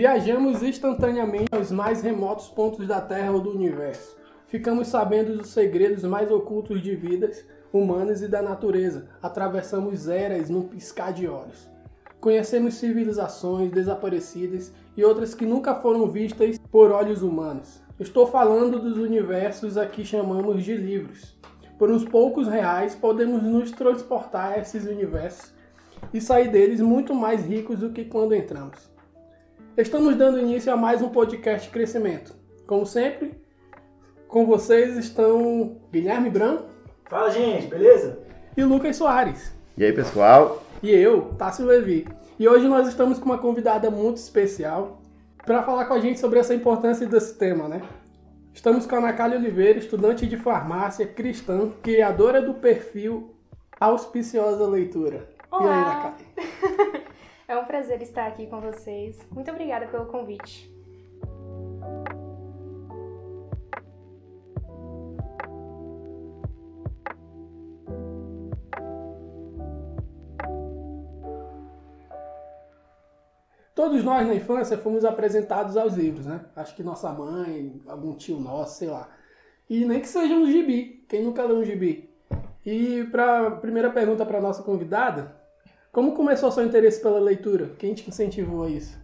Viajamos instantaneamente aos mais remotos pontos da Terra ou do universo. Ficamos sabendo dos segredos mais ocultos de vidas humanas e da natureza. Atravessamos eras num piscar de olhos. Conhecemos civilizações desaparecidas e outras que nunca foram vistas por olhos humanos. Estou falando dos universos a que chamamos de livros. Por uns poucos reais, podemos nos transportar a esses universos e sair deles muito mais ricos do que quando entramos. Estamos dando início a mais um podcast Crescimento. Como sempre, com vocês estão Guilherme Branco. Fala, gente, beleza? E Lucas Soares. E aí, pessoal? E eu, Tássio Levi. E hoje nós estamos com uma convidada muito especial para falar com a gente sobre essa importância desse tema, né? Estamos com a Natália Oliveira, estudante de farmácia cristã, criadora do perfil Auspiciosa Leitura. Olá. E aí, Natália? É um prazer estar aqui com vocês. Muito obrigada pelo convite. Todos nós na infância fomos apresentados aos livros, né? Acho que nossa mãe, algum tio nosso, sei lá. E nem que seja um gibi. Quem nunca leu um gibi? E para primeira pergunta para nossa convidada, como começou seu interesse pela leitura? Quem te incentivou a isso?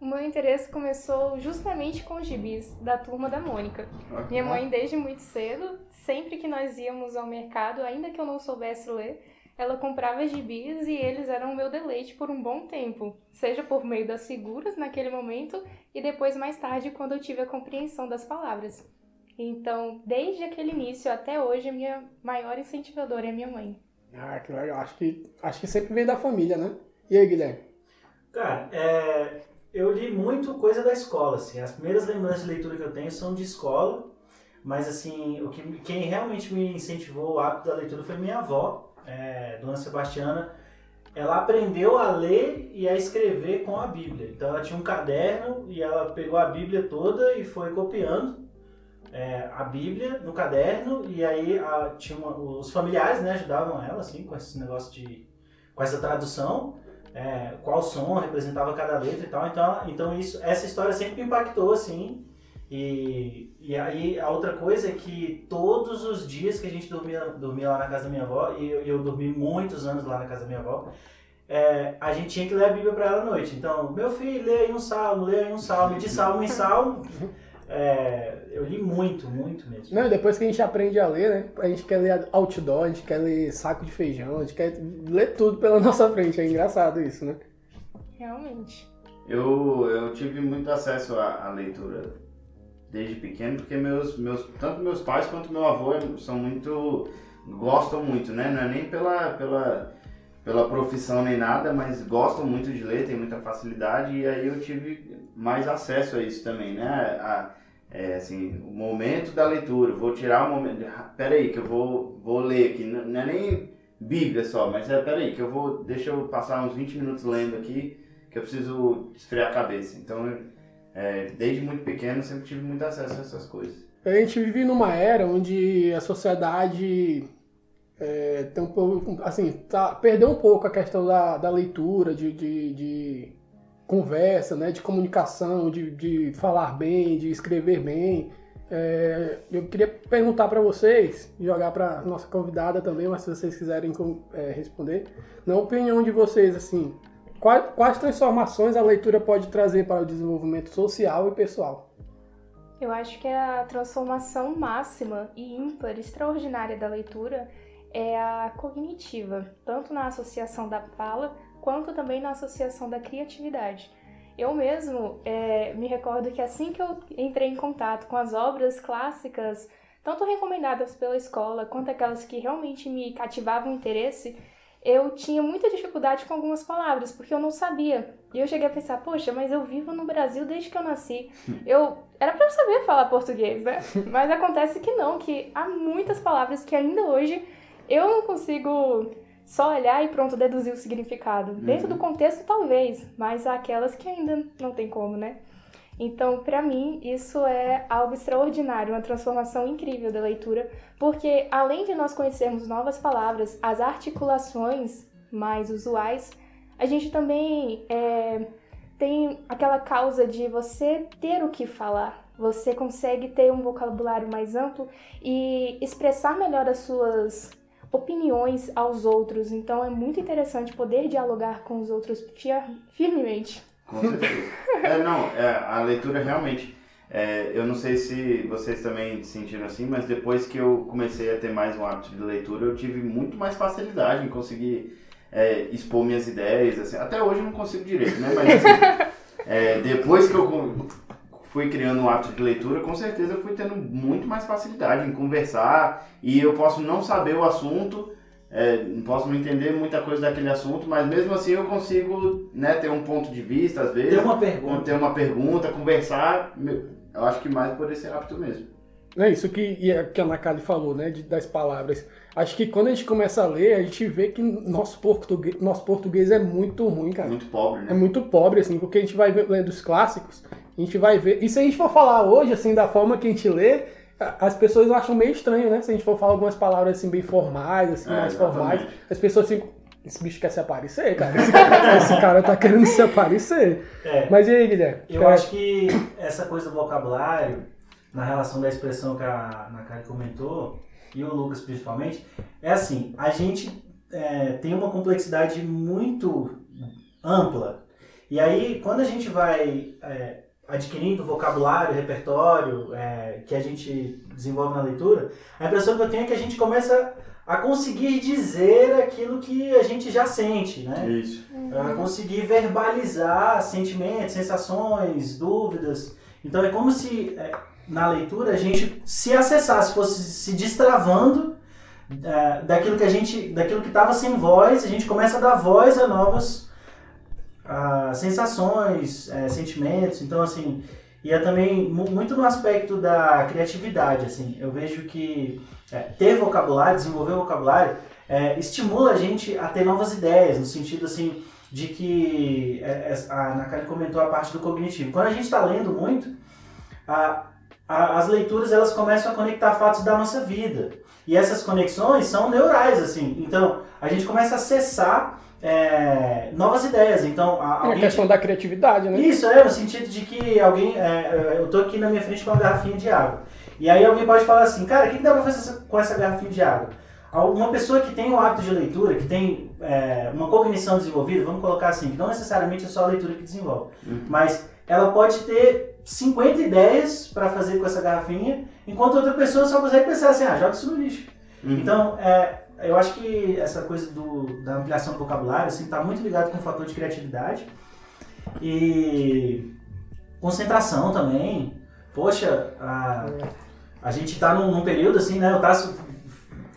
O meu interesse começou justamente com os gibis da turma da Mônica. Minha mãe, desde muito cedo, sempre que nós íamos ao mercado, ainda que eu não soubesse ler, ela comprava gibis e eles eram o meu deleite por um bom tempo, seja por meio das figuras naquele momento e depois mais tarde quando eu tive a compreensão das palavras. Então, desde aquele início até hoje, a minha maior incentivadora é a minha mãe. Ah, que legal. Acho que, acho que sempre veio da família, né? E aí, Guilherme? Cara, é, eu li muito coisa da escola, assim. As primeiras lembranças de leitura que eu tenho são de escola, mas, assim, o que, quem realmente me incentivou o hábito da leitura foi minha avó, é, Dona Sebastiana. Ela aprendeu a ler e a escrever com a Bíblia. Então, ela tinha um caderno e ela pegou a Bíblia toda e foi copiando é, a Bíblia no caderno e aí a, tinha uma, os familiares né, ajudavam ela assim com esse negócio de com essa tradução é, qual som representava cada letra e tal então então isso essa história sempre me impactou assim e, e aí a outra coisa é que todos os dias que a gente dormia dormia lá na casa da minha avó e eu, eu dormi muitos anos lá na casa da minha avó é, a gente tinha que ler a Bíblia para ela à noite. Então, meu filho, lê aí um salmo, lê aí um salmo, de salmo em salmo. É, eu li muito, muito mesmo. Não, depois que a gente aprende a ler, né? A gente quer ler outdoor, a gente quer ler saco de feijão, a gente quer ler tudo pela nossa frente. É engraçado isso, né? Realmente. Eu, eu tive muito acesso à, à leitura desde pequeno, porque meus, meus, tanto meus pais quanto meu avô são muito. gostam muito, né? Não é nem pela, pela, pela profissão nem nada, mas gostam muito de ler, tem muita facilidade, e aí eu tive mais acesso a isso também, né? A, é, assim, o momento da leitura, vou tirar o momento, peraí que eu vou, vou ler aqui, não é nem Bíblia só, mas é, peraí que eu vou, deixa eu passar uns 20 minutos lendo aqui, que eu preciso esfriar a cabeça. Então, é, desde muito pequeno, sempre tive muito acesso a essas coisas. A gente vive numa era onde a sociedade é, tem um pouco, assim, tá, perdeu um pouco a questão da, da leitura, de, de, de conversa, né, de comunicação, de, de falar bem, de escrever bem. É, eu queria perguntar para vocês, jogar para nossa convidada também, mas se vocês quiserem é, responder, na opinião de vocês, assim, quais, quais transformações a leitura pode trazer para o desenvolvimento social e pessoal? Eu acho que a transformação máxima e ímpar, extraordinária da leitura é a cognitiva, tanto na associação da fala quanto também na associação da criatividade. Eu mesmo é, me recordo que assim que eu entrei em contato com as obras clássicas, tanto recomendadas pela escola quanto aquelas que realmente me cativavam o interesse, eu tinha muita dificuldade com algumas palavras, porque eu não sabia. E eu cheguei a pensar, poxa, mas eu vivo no Brasil desde que eu nasci. Eu era para eu saber falar português, né? Mas acontece que não, que há muitas palavras que ainda hoje eu não consigo só olhar e pronto, deduzir o significado. Uhum. Dentro do contexto, talvez, mas há aquelas que ainda não tem como, né? Então, para mim, isso é algo extraordinário, uma transformação incrível da leitura, porque além de nós conhecermos novas palavras, as articulações mais usuais, a gente também é, tem aquela causa de você ter o que falar. Você consegue ter um vocabulário mais amplo e expressar melhor as suas opiniões aos outros. Então é muito interessante poder dialogar com os outros firmemente. Com certeza. é, não, é, a leitura realmente. É, eu não sei se vocês também sentiram assim, mas depois que eu comecei a ter mais um hábito de leitura, eu tive muito mais facilidade em conseguir é, expor minhas ideias. Assim. Até hoje eu não consigo direito, né? Mas assim, é, depois que eu fui criando um hábito de leitura, com certeza eu fui tendo muito mais facilidade em conversar e eu posso não saber o assunto, é, não posso não entender muita coisa daquele assunto, mas mesmo assim eu consigo né, ter um ponto de vista, às vezes. Ter uma pergunta. Ter uma pergunta, conversar. Eu acho que mais por esse hábito mesmo. É isso que, que a Nakali falou, né? De, das palavras. Acho que quando a gente começa a ler, a gente vê que nosso português, nosso português é muito ruim, cara. Muito pobre, né? É muito pobre, assim, porque a gente vai lendo os clássicos, a gente vai ver. E se a gente for falar hoje, assim, da forma que a gente lê, as pessoas acham meio estranho, né? Se a gente for falar algumas palavras assim bem formais, assim, é, mais exatamente. formais, as pessoas assim, esse bicho quer se aparecer, cara. Esse cara, esse cara tá querendo se aparecer. É. Mas e aí, Guilherme? Eu cara... acho que essa coisa do vocabulário, na relação da expressão que a Nakari comentou, e o Lucas principalmente, é assim, a gente é, tem uma complexidade muito ampla. E aí, quando a gente vai é, adquirindo vocabulário, repertório é, que a gente desenvolve na leitura, a impressão que eu tenho é que a gente começa a conseguir dizer aquilo que a gente já sente, né? Isso. A conseguir verbalizar sentimentos, sensações, dúvidas. Então é como se é, na leitura a gente se acessasse, fosse se destravando é, daquilo que a gente, daquilo que estava sem voz, a gente começa a dar voz a novas sensações, é, sentimentos. Então assim, e é também muito no aspecto da criatividade, assim. Eu vejo que é, ter vocabulário, desenvolver vocabulário, é, estimula a gente a ter novas ideias, no sentido assim de que é, é a Nakali comentou a parte do cognitivo. Quando a gente está lendo muito, a, a, as leituras elas começam a conectar fatos da nossa vida. E essas conexões são neurais, assim. Então, a gente começa a acessar é, novas ideias. Então, a, é a questão da criatividade, né? Isso, é, no sentido de que alguém. É, eu estou aqui na minha frente com uma garrafinha de água. E aí alguém pode falar assim, cara, o que, dá para fazer com essa garrafinha de água? Uma pessoa que tem o hábito de leitura, que tem é, uma cognição desenvolvida, vamos colocar assim, que não necessariamente é só a leitura que desenvolve, uhum. mas ela pode ter 50 ideias para fazer com essa garrafinha, enquanto outra pessoa só consegue pensar assim, ah, joga isso no lixo. Uhum. Então, é, eu acho que essa coisa do, da ampliação do vocabulário está assim, tá muito ligado com o fator de criatividade e concentração também. Poxa, a, a gente está num, num, período assim, né? O Tasso.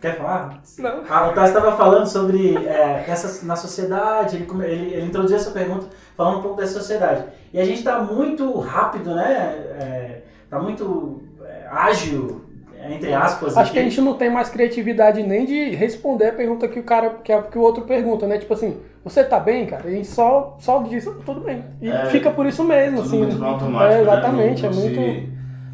Quer falar? Não. Ah, o Tasso estava falando sobre é, essa, na sociedade, ele, ele, ele, introduziu essa pergunta falando um pouco dessa sociedade. E a gente está muito rápido, né? Está é, muito é, ágil entre aspas. Acho que a gente não tem mais criatividade nem de responder a pergunta que o cara que, a, que o outro pergunta, né? Tipo assim, você tá bem, cara? A gente só, só diz, tudo bem. E é, fica por isso mesmo, assim. Muito automático, é, exatamente, né? não, não é muito. Se,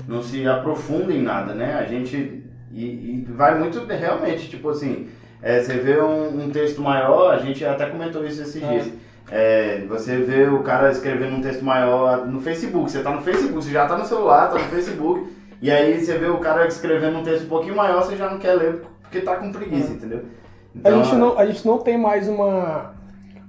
não se aprofunda em nada, né? A gente. E, e vai muito realmente, tipo assim, é, você vê um, um, texto maior, a gente até comentou isso esses é. dias. É, você vê o cara escrevendo um texto maior no Facebook, você tá no Facebook, você já tá no celular, tá no Facebook. E aí você vê o cara escrevendo um texto um pouquinho maior, você já não quer ler porque tá com preguiça, é. entendeu? Então, a, gente não, a gente não tem mais uma,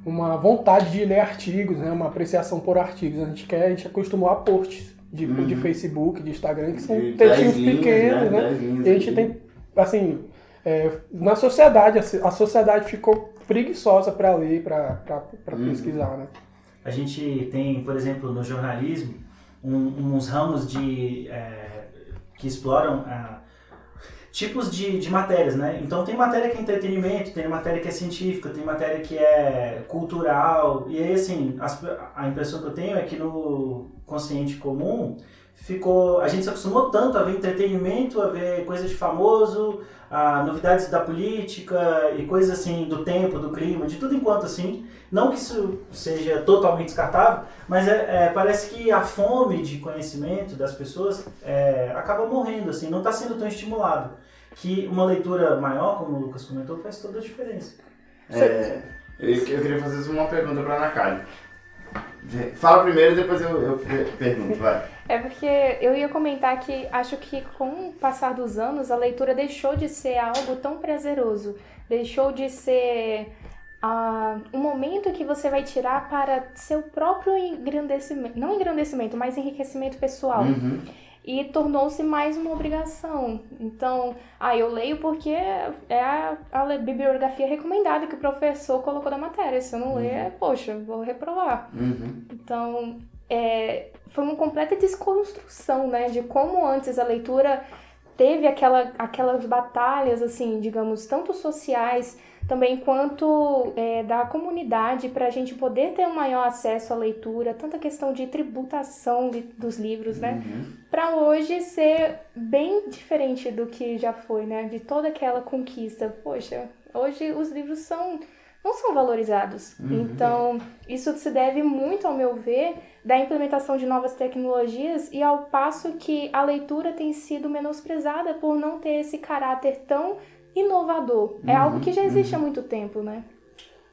uma vontade de ler artigos, né? uma apreciação por artigos. A gente quer, a gente acostumou a posts de, uhum. de Facebook, de Instagram, que são textinhos pequenos, né? né? E a gente tem, assim, é, na sociedade, a, sociedade ficou preguiçosa para ler, para uhum. pesquisar, né? A gente tem, por exemplo, no jornalismo, um, uns ramos de... É, que exploram ah, tipos de, de matérias, né? Então tem matéria que é entretenimento, tem matéria que é científica, tem matéria que é cultural. E aí, assim, as, a impressão que eu tenho é que no consciente comum ficou. A gente se acostumou tanto a ver entretenimento, a ver coisas de famoso, a novidades da política e coisas assim do tempo, do clima, de tudo enquanto assim. Não que isso seja totalmente descartável, mas é, é parece que a fome de conhecimento das pessoas é, acaba morrendo, assim, não está sendo tão estimulado. Que uma leitura maior, como o Lucas comentou, faz toda a diferença. É, eu, eu queria fazer uma pergunta para a Ana Fala primeiro e depois eu, eu pergunto, vai. É porque eu ia comentar que acho que com o passar dos anos a leitura deixou de ser algo tão prazeroso, deixou de ser uh, um momento que você vai tirar para seu próprio engrandecimento, não engrandecimento, mas enriquecimento pessoal. Uhum. E tornou-se mais uma obrigação. Então, ah, eu leio porque é a, a bibliografia recomendada que o professor colocou da matéria. Se eu não uhum. ler, poxa, vou reprovar. Uhum. Então, é, foi uma completa desconstrução, né, de como antes a leitura teve aquela, aquelas batalhas, assim, digamos, tanto sociais também quanto é, da comunidade para a gente poder ter um maior acesso à leitura, tanta questão de tributação de, dos livros, né? Uhum. Para hoje ser bem diferente do que já foi, né? De toda aquela conquista. Poxa, hoje os livros são não são valorizados. Uhum. Então, isso se deve muito, ao meu ver, da implementação de novas tecnologias e ao passo que a leitura tem sido menosprezada por não ter esse caráter tão inovador. É uhum, algo que já existe uhum. há muito tempo, né?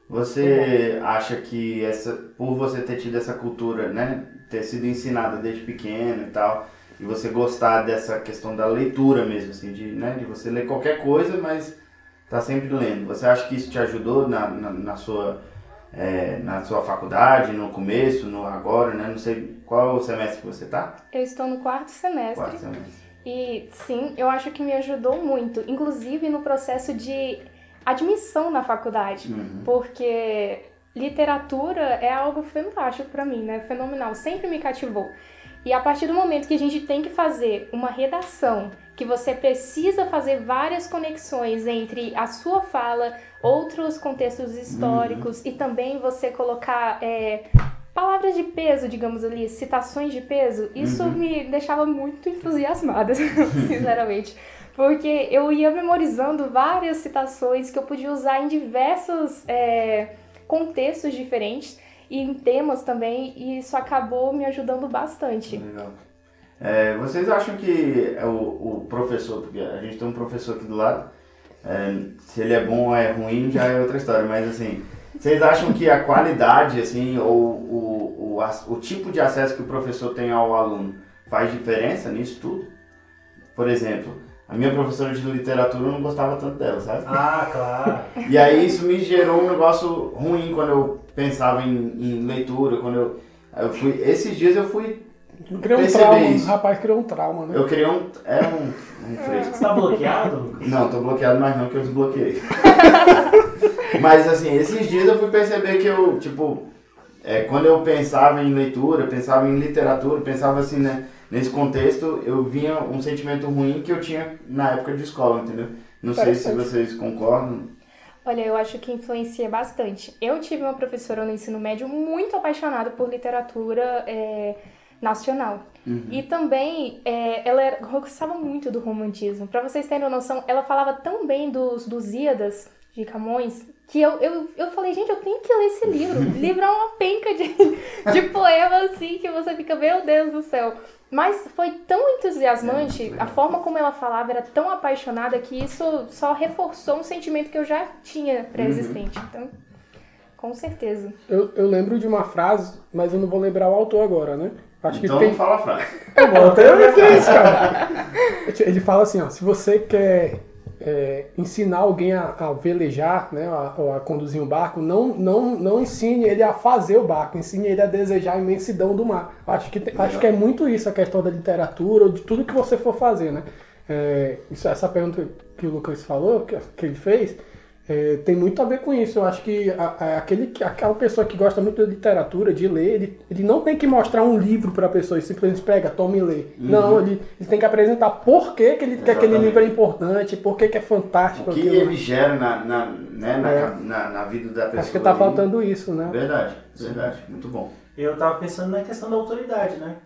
Você acha que essa, por você ter tido essa cultura, né, ter sido ensinada desde pequeno e tal, e você gostar dessa questão da leitura mesmo, assim, de, né, de você ler qualquer coisa, mas tá sempre lendo. Você acha que isso te ajudou na, na, na sua é, na sua faculdade, no começo, no agora, né? Não sei qual é o semestre que você tá? Eu estou no quarto semestre. Quarto semestre. E sim, eu acho que me ajudou muito, inclusive no processo de admissão na faculdade, uhum. porque literatura é algo fantástico para mim, né? Fenomenal, sempre me cativou. E a partir do momento que a gente tem que fazer uma redação, que você precisa fazer várias conexões entre a sua fala, outros contextos históricos uhum. e também você colocar é, palavras de peso, digamos ali, citações de peso, isso uhum. me deixava muito entusiasmada, sinceramente. Porque eu ia memorizando várias citações que eu podia usar em diversos é, contextos diferentes e em temas também, e isso acabou me ajudando bastante. Legal. É, vocês acham que o, o professor, porque a gente tem um professor aqui do lado, é, se ele é bom ou é ruim já é outra história, mas assim, vocês acham que a qualidade, assim, ou o, o, o tipo de acesso que o professor tem ao aluno faz diferença nisso tudo? Por exemplo, a minha professora de literatura eu não gostava tanto dela, sabe? Ah, claro. E aí isso me gerou um negócio ruim quando eu pensava em, em leitura, quando eu, eu fui. Esses dias eu fui. Criou um trauma, isso. rapaz criou um trauma, né? Eu criei um. É um, um fresco. Você tá bloqueado? Não, tô bloqueado, mas não que eu desbloqueei. Mas assim, esses dias eu fui perceber que eu, tipo, é, quando eu pensava em leitura, pensava em literatura, pensava assim, né? Nesse contexto, eu vinha um sentimento ruim que eu tinha na época de escola, entendeu? Não sei se vocês concordam. Olha, eu acho que influencia bastante. Eu tive uma professora no ensino médio muito apaixonada por literatura é, nacional. Uhum. E também é, ela era, gostava muito do romantismo. Para vocês terem uma noção, ela falava tão bem dos, dos Íadas de Camões que eu, eu, eu falei, gente, eu tenho que ler esse livro. O livro é uma penca de, de poema assim que você fica, meu Deus do céu. Mas foi tão entusiasmante, a forma como ela falava era tão apaixonada que isso só reforçou um sentimento que eu já tinha pré-existente. Uhum. Então, com certeza. Eu, eu lembro de uma frase, mas eu não vou lembrar o autor agora, né? Acho então que tem... não fala a frase. É bom, até isso, cara. Ele fala assim, ó, se você quer é, ensinar alguém a, a velejar, né, a, a, conduzir um barco, não, não, não ensine ele a fazer o barco, ensine ele a desejar a imensidão do mar. Acho que, acho que é muito isso a questão da literatura, ou de tudo que você for fazer, né? É, isso, essa pergunta que o Lucas falou, que, que ele fez, é, tem muito a ver com isso. Eu acho que a, a, aquele, aquela pessoa que gosta muito de literatura, de ler, ele, ele não tem que mostrar um livro para a pessoa e simplesmente pega, toma e lê. Uhum. Não, ele, ele tem que apresentar por que, que, ele, que aquele livro é importante, por que, que é fantástico. O que aquilo. ele gera na, na, né, na, é. na, na, vida da pessoa. Acho que está faltando isso, né? Verdade, verdade. Muito bom. Eu estava pensando na questão da autoridade, né?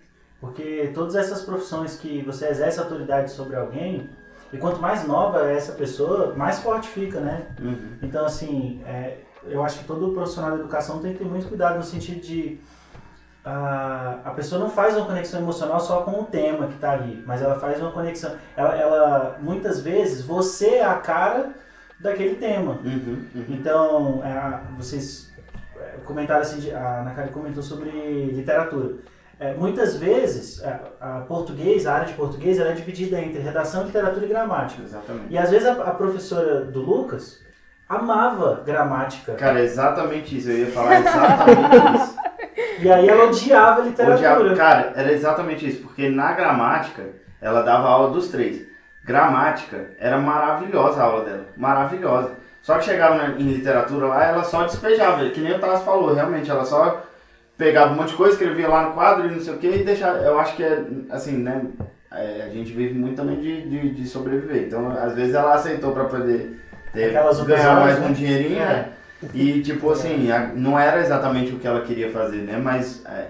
Porque todas essas profissões que você exerce autoridade sobre alguém, e quanto mais nova é essa pessoa, mais forte fica, né? Uhum. Então, assim, é, eu acho que todo profissional da educação tem que ter muito cuidado no sentido de a, a pessoa não faz uma conexão emocional só com o tema que está ali, mas ela faz uma conexão. Ela, ela, muitas vezes, você é a cara daquele tema. Uhum, uhum. Então, é, vocês é, comentário assim, de, a Ana Karen comentou sobre literatura. É, muitas vezes, a, a, português, a área de português, ela é dividida entre redação, literatura e gramática. Exatamente. E às vezes a, a professora do Lucas amava gramática. Cara, é exatamente isso. Eu ia falar exatamente isso. E aí ela odiava a literatura. Odiava, cara, era exatamente isso. Porque na gramática, ela dava aula dos três. Gramática, era maravilhosa a aula dela. Maravilhosa. Só que chegava na, em literatura lá, ela só despejava. Que nem o Tasso falou, realmente. Ela só pegava um monte de coisa, escrevia lá no quadro e não sei o que e deixava. Eu acho que é, assim, né? É, a gente vive muito também de, de, de sobreviver. Então, às vezes ela aceitou para poder ter, Aquelas ganhar mais né? um dinheirinho, É. né? E, tipo assim, a- não era exatamente o que ela queria fazer, né? Mas é,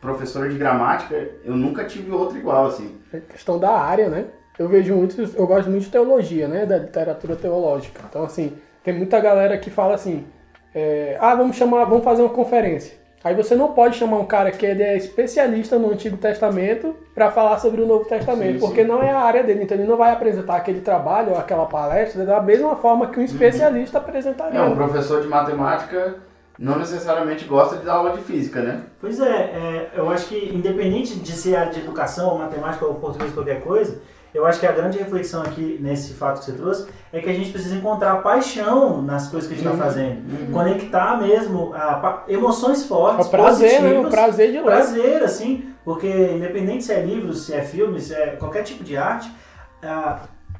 professora de gramática, eu nunca tive outra igual, assim. É questão da área, né? Eu vejo muito, eu gosto muito de teologia, né? Da literatura teológica. Então, assim, tem muita galera que fala assim, é, ah, vamos chamar, vamos fazer uma conferência. Aí você não pode chamar um cara que ele é especialista no Antigo Testamento para falar sobre o Novo Testamento, Sim, porque sim. não é a área dele. Então ele não vai apresentar aquele trabalho ou aquela palestra da mesma forma que um especialista apresentaria. É, um professor de matemática não necessariamente gosta de dar aula de física, né? Pois é, é, eu acho que independente de ser área de educação, ou matemática, ou português, qualquer coisa, eu acho que a grande reflexão aqui nesse fato que você trouxe é que a gente precisa encontrar paixão nas coisas que a gente está fazendo. Conectar mesmo a, emoções fortes, o prazer, né? O prazer de ler. prazer, assim, porque independente se é livro, se é filme, se é qualquer tipo de arte,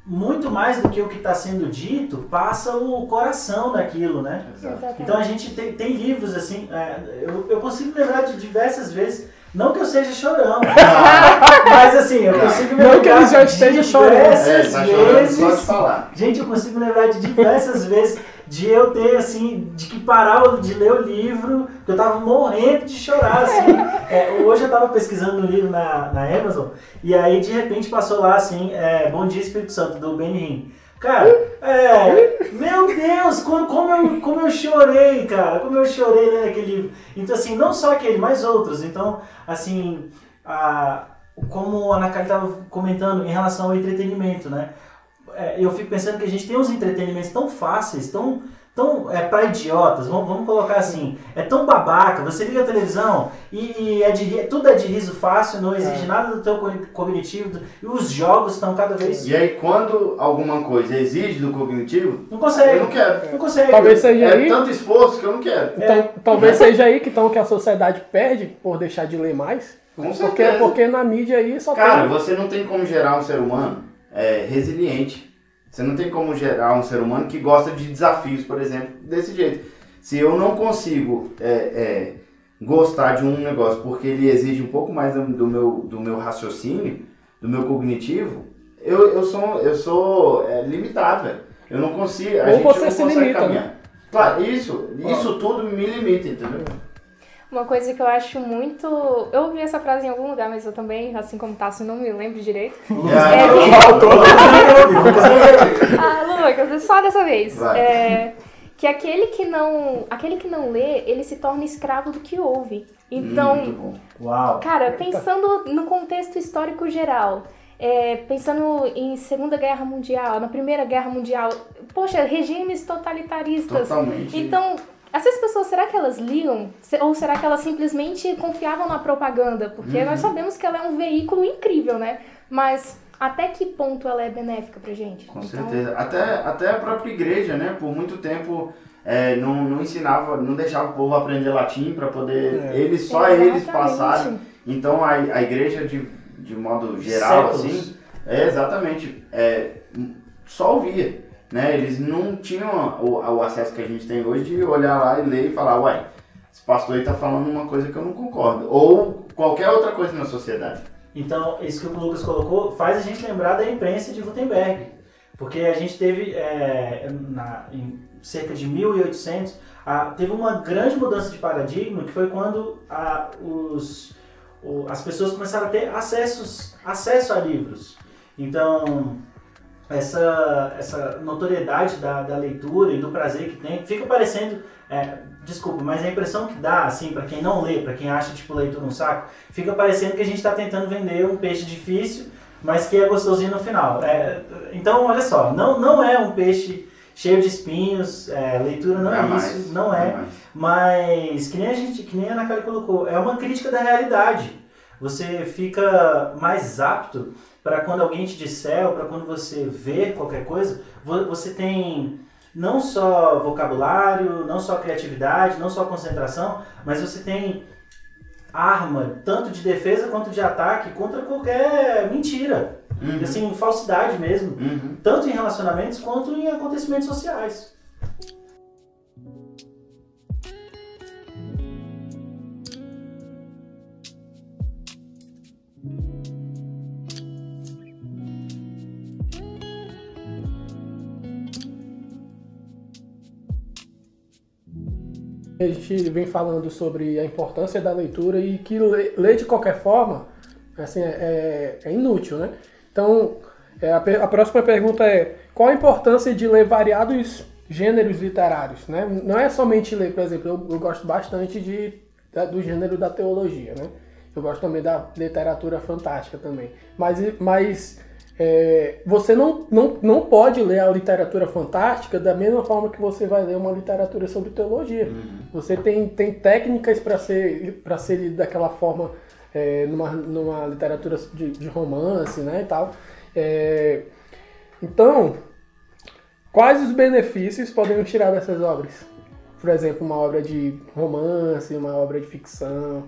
muito mais do que o que está sendo dito, passa o coração daquilo, né? Exatamente. Então a gente tem, tem livros assim, é, eu, eu consigo lembrar de diversas vezes, não que eu seja chorão, mas assim, eu consigo me Não lembrar que ele já de esteja chorando. É, diversas tá chorando vezes. só de falar. Gente, eu consigo lembrar de diversas vezes de eu ter, assim, de que parar de ler o livro, que eu tava morrendo de chorar, assim. É, hoje eu tava pesquisando um livro na, na Amazon, e aí de repente passou lá, assim, é, Bom Dia Espírito Santo, do Benny Hinn. Cara, é, meu Deus, como, como, eu, como eu chorei, cara, como eu chorei lendo aquele livro. Então, assim, não só aquele, mas outros. Então, assim, a, como a Ana Kali estava comentando em relação ao entretenimento, né? É, eu fico pensando que a gente tem uns entretenimentos tão fáceis, tão, tão é, para idiotas, vamos, vamos colocar assim, é tão babaca, você liga a televisão e, e é de, tudo é de riso fácil, não exige É. nada do teu co- cognitivo, e os jogos estão cada vez... E aí, quando alguma coisa exige do cognitivo, Não consegue, eu não quero. não consegue. Talvez seja É aí. tanto esforço que eu não quero. Então, É. talvez seja aí que, então, que a sociedade perde por deixar de ler mais. Com Porque, certeza. porque na mídia aí só Cara, tem. você não tem como gerar um ser humano é, resiliente. Você não tem como gerar um ser humano que gosta de desafios, por exemplo, desse jeito. Se eu não consigo é, é, gostar de um negócio porque ele exige um pouco mais do, do meu, do meu raciocínio, do meu cognitivo, eu, eu sou, eu sou é, limitado, velho. Eu não consigo. A Ou gente você não se consegue limita, né? caminhar. Claro, isso, isso tudo me limita, entendeu? Uma coisa que eu acho muito. Eu ouvi essa frase em algum lugar, mas eu também, assim como Tassi, não me lembro direito. Ah, Lucas, só dessa vez. É, que aquele que não. Aquele que não lê, ele se torna escravo do que ouve. Então, bom. Uau. Cara, pensando no contexto histórico geral, é, pensando em Segunda Guerra Mundial, na Primeira Guerra Mundial, poxa, regimes totalitaristas. Totalmente. Então, essas pessoas, será que elas liam? Ou será que elas simplesmente confiavam na propaganda? Porque Uhum. nós sabemos que ela é um veículo incrível, né? Mas até que ponto ela é benéfica pra gente? Com Então, certeza. Até, até a própria igreja, né? Por muito tempo é, não, não ensinava, não deixava o povo aprender latim para poder. É. Eles, só eles Exatamente. passarem. Então a, a igreja, de, de modo geral, Séculos. assim, é exatamente. É, só ouvia. Né? Eles não tinham o, o acesso que a gente tem hoje de olhar lá e ler e falar, uai, esse pastor aí tá falando uma coisa que eu não concordo. Ou qualquer outra coisa na sociedade. Então, isso que o Lucas colocou faz a gente lembrar da imprensa de Gutenberg. Porque a gente teve, é, na- em cerca de 1800, a- teve uma grande mudança de paradigma, que foi quando a- os, o- as pessoas começaram a ter acessos, acesso a livros. Então, essa, essa notoriedade da, da leitura e do prazer que tem, fica parecendo, é, desculpa, mas a impressão que dá, assim, para quem não lê, para quem acha, tipo, leitura um saco, fica parecendo que a gente está tentando vender um peixe difícil, mas que é gostosinho no final. É, então, olha só, não, não é um peixe cheio de espinhos, é, leitura não é Jamais, isso, não é. jamais. Mas que nem a gente, que nem a Ana Clara colocou, é uma crítica da realidade. Você fica mais apto para quando alguém te disser ou para quando você vê qualquer coisa, vo- você tem não só vocabulário, não só criatividade, não só concentração, mas você tem arma tanto de defesa quanto de ataque contra qualquer mentira, Uhum. assim, falsidade mesmo, Uhum. tanto em relacionamentos quanto em acontecimentos sociais. A gente vem falando sobre a importância da leitura e que ler, de qualquer forma assim, é, é inútil, né? Então, é, a, a próxima pergunta é qual a importância de ler variados gêneros literários, né? Não é somente ler, por exemplo, eu, eu gosto bastante de, da- do gênero da teologia, né? Eu gosto também da literatura fantástica também. Mas, mas é, você não, não, não pode ler a literatura fantástica da mesma forma que você vai ler uma literatura sobre teologia. Você tem, tem técnicas para ser, pra ser lido daquela forma é, numa, numa literatura de, de romance né, e tal. É, então, quais os benefícios podemos tirar dessas obras? Por exemplo, uma obra de romance, uma obra de ficção.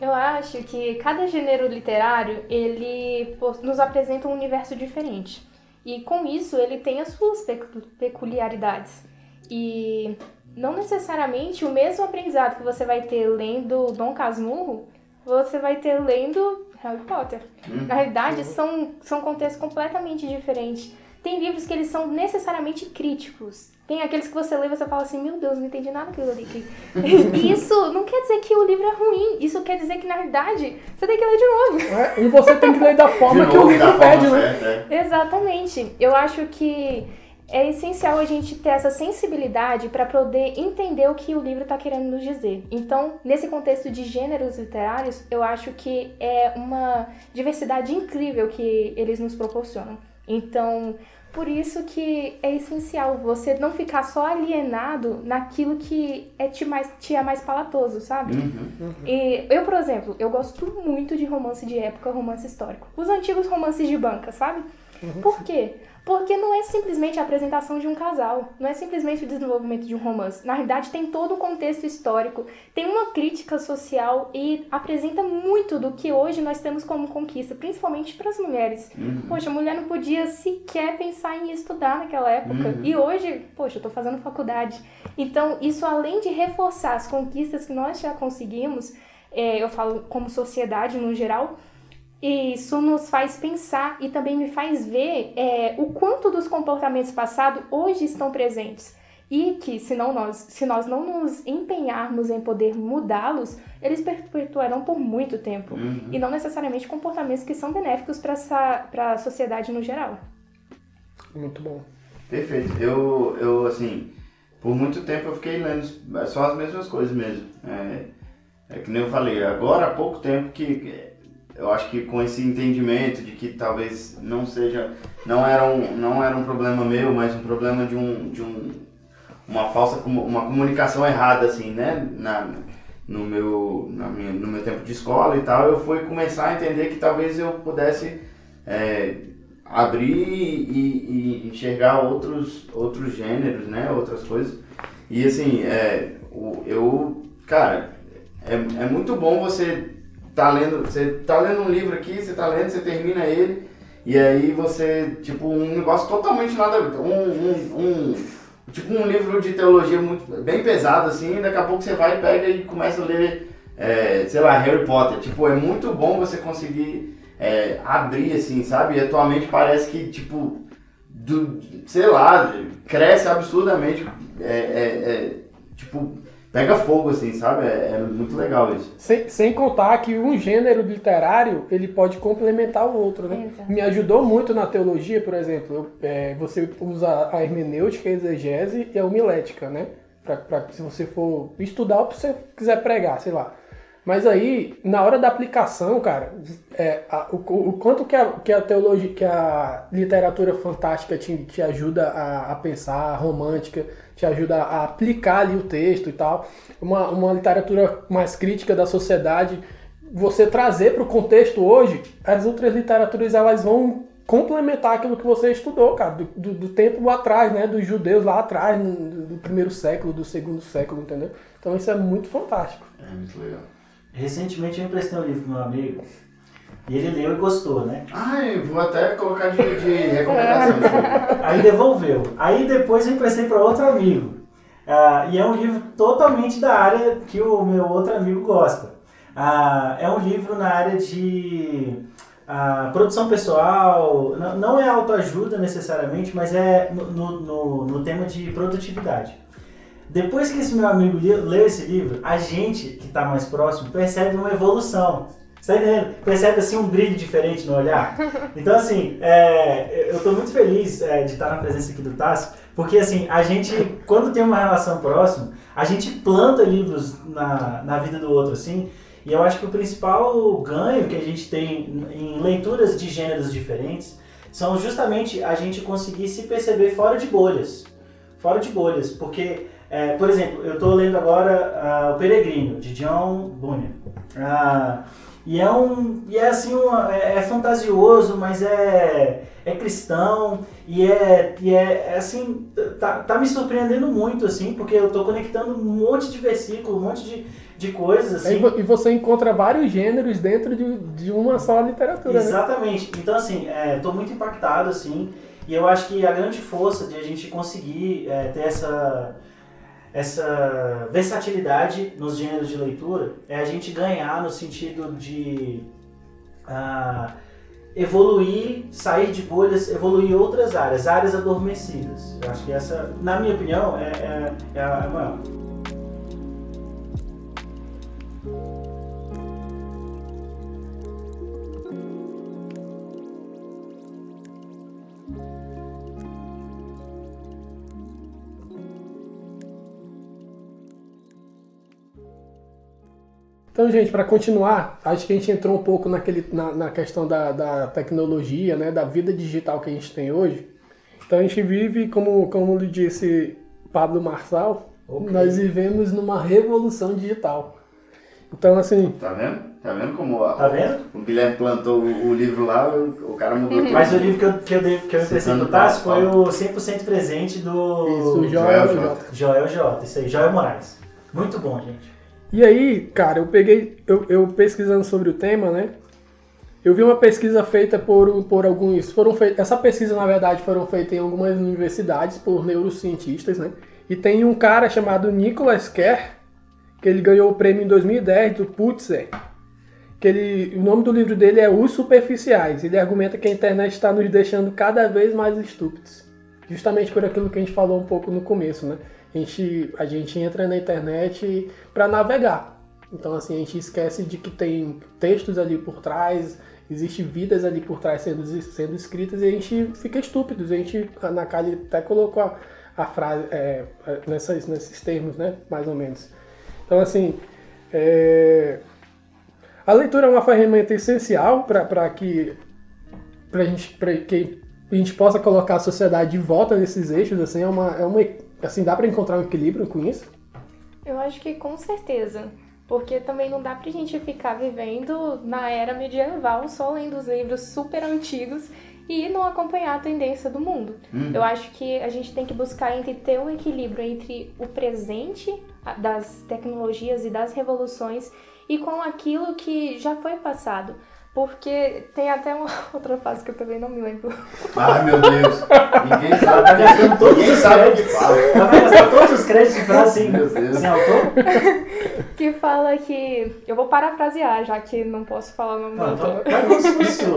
Eu acho que cada gênero literário, ele nos apresenta um universo diferente. E com isso, ele tem as suas pecu- peculiaridades. E não necessariamente o mesmo aprendizado que você vai ter lendo Dom Casmurro, você vai ter lendo Harry Potter. Na realidade, são, são contextos completamente diferentes. Tem livros que eles são necessariamente críticos. Tem aqueles que você lê e você fala assim, meu Deus, não entendi nada que eu li aqui. E isso não quer dizer que o livro é ruim. Isso quer dizer que, na realidade, você tem que ler de novo. né? E você tem que ler da forma De que o novo, livro pede, né? é. Exatamente. Eu acho que é essencial a gente ter essa sensibilidade para poder entender o que o livro está querendo nos dizer. Então, nesse contexto de gêneros literários, eu acho que é uma diversidade incrível que eles nos proporcionam. Então, por isso que é essencial você não ficar só alienado naquilo que é te, mais, te é mais palatoso, sabe? Uhum. E eu, por exemplo, eu gosto muito de romance de época, romance histórico. Os antigos romances de banca, sabe? Por quê? Porque não é simplesmente a apresentação de um casal, não é simplesmente o desenvolvimento de um romance. Na realidade, tem todo o contexto histórico, tem uma crítica social e apresenta muito do que hoje nós temos como conquista, principalmente para as mulheres. Poxa, a mulher não podia sequer pensar em estudar naquela época. Uhum. E hoje, poxa, eu tô fazendo faculdade. Então, isso além de reforçar as conquistas que nós já conseguimos, é, eu falo como sociedade no geral, isso nos faz pensar e também me faz ver é, o quanto dos comportamentos passados hoje estão presentes. E que, se, não nós, se nós não nos empenharmos em poder mudá-los, eles perpetuarão por muito tempo. Uhum. E não necessariamente comportamentos que são benéficos para a sociedade no geral. Muito bom. Perfeito. Eu, eu, assim, por muito tempo eu fiquei lendo só as mesmas coisas mesmo. É, é que nem eu falei, agora há pouco tempo que eu acho que com esse entendimento de que talvez não seja, não era um, não era um problema meu, mas um problema de um, de um, uma falsa, uma comunicação errada, assim, né, na, no meu, na minha, no meu tempo de escola e tal, eu fui começar a entender que talvez eu pudesse é, abrir e, e enxergar outros, outros gêneros, né, outras coisas. E assim, é, eu, cara, é, é muito bom você tá lendo, você tá lendo um livro aqui, você tá lendo, você termina ele, e aí você, tipo, um negócio totalmente nada a ver, um, um, um, tipo um livro de teologia muito, bem pesado, assim, e daqui a pouco você vai, pega e começa a ler, é, sei lá, Harry Potter, tipo, é muito bom você conseguir é, abrir, assim, sabe, e atualmente parece que, tipo, do, sei lá, cresce absurdamente, é, é, é, tipo, pega fogo, assim, sabe, é, é muito legal isso. Sem, sem contar que um gênero literário ele pode complementar o outro, né? Exato. Me ajudou muito na teologia, por exemplo. eu- é, você usa a hermenêutica, a exegese e a homilética, né? Pra, pra- se você for estudar ou se você quiser pregar, sei lá. Mas aí, na hora da aplicação, cara, é, a, o, o, quanto que a, que a teologia, que a literatura fantástica te, te ajuda a, a, pensar, a romântica, te ajuda a aplicar ali o texto e tal. Uma, uma literatura mais crítica da sociedade, você trazer para o contexto hoje, as outras literaturas elas vão complementar aquilo que você estudou, cara, do, do, do tempo atrás, né, dos judeus lá atrás, do, primeiro século, do segundo século, entendeu? Então isso é muito fantástico. É muito legal. Recentemente eu emprestei um livro pro meu amigo e ele leu e gostou, né? Ai, vou até colocar de, de recomendação. Aí devolveu. Aí depois eu emprestei para outro amigo. Uh, e é um livro totalmente da área que o meu outro amigo gosta. Uh, é um livro na área de uh, produção pessoal, não, não é autoajuda necessariamente, mas é no, no, no tema de produtividade. Depois que esse meu amigo leu esse livro, a gente que está mais próximo percebe uma evolução. Você tá entendendo? Percebe assim um brilho diferente no olhar. Então, assim, é, eu estou muito feliz é, de estar na presença aqui do Tássio, porque assim, a gente, quando tem uma relação próxima, a gente planta livros na, na vida do outro, assim, e eu acho que o principal ganho que a gente tem em leituras de gêneros diferentes são justamente a gente conseguir se perceber fora de bolhas. Fora de bolhas, porque é, por exemplo, eu estou lendo agora uh, O Peregrino, de John Bunyan. Uh, e é um. E é assim, uma, é, é, fantasioso, mas é, é cristão. E é, e é, é, assim, tá, tá me surpreendendo muito, assim, porque eu estou conectando um monte de versículos, um monte de, de coisas, assim. E você encontra vários gêneros dentro de, de uma só literatura, né? Exatamente. Né? Então, assim, estou é, muito impactado, assim. E eu acho que a grande força de a gente conseguir é, ter essa essa versatilidade nos gêneros de leitura é a gente ganhar no sentido de uh, evoluir, sair de bolhas, evoluir outras áreas, áreas adormecidas. Eu acho que essa, na minha opinião, é, é, é a maior. Então, gente, para continuar, acho que a gente entrou um pouco naquele, na, na questão da, da, tecnologia, né, da vida digital que a gente tem hoje. Então, a gente vive, como, como lhe disse Pablo Marçal, okay. nós vivemos numa revolução digital. Então, assim... Tá vendo? Tá vendo como a, tá vendo? o Guilherme plantou o, o livro lá, o, o cara mudou tudo. Mas o livro que eu, que eu, dei, que eu emprestei pro Tassi foi o 100% presente do... Isso, Joel, Joel J. Joel J. Isso aí, Joel Moraes. Muito bom, gente. E aí, cara, eu peguei, eu, eu, pesquisando sobre o tema, né? Eu vi uma pesquisa feita por, por alguns, foram feitas, essa pesquisa na verdade foram feitas em algumas universidades por neurocientistas, né? E tem um cara chamado Nicholas Kerr, que ele ganhou o prêmio em 2010 do Pulitzer, que ele, o nome do livro dele é Os Superficiais. Ele argumenta que a internet está nos deixando cada vez mais estúpidos, justamente por aquilo que a gente falou um pouco no começo, né? A gente, a gente entra na internet para navegar. Então, assim, a gente esquece de que tem textos ali por trás, existe vidas ali por trás sendo, sendo escritas e a gente fica estúpido. A gente, na Kali até colocou a, a frase é, é, nessas, nesses termos, né? Mais ou menos. Então, assim, é, a leitura é uma ferramenta essencial para que, pra gente, que a gente possa colocar a sociedade de volta nesses eixos. Assim, é uma, é uma Assim, dá para encontrar um equilíbrio com isso? Eu acho que com certeza. Porque também não dá pra gente ficar vivendo na era medieval só lendo os livros super antigos e não acompanhar a tendência do mundo. Hum. Eu acho que a gente tem que buscar entre ter um equilíbrio entre o presente das tecnologias e das revoluções e com aquilo que já foi passado. Porque tem até uma outra fase que eu também não me lembro. Ai, meu Deus. Ninguém sabe. Tá gastando todos Ninguém os sabe créditos. o que fala. Ela vai gastar todos os créditos pra assim, meu Deus. sem autor. Que fala que... Eu vou parafrasear, já que não posso falar o nome do autor.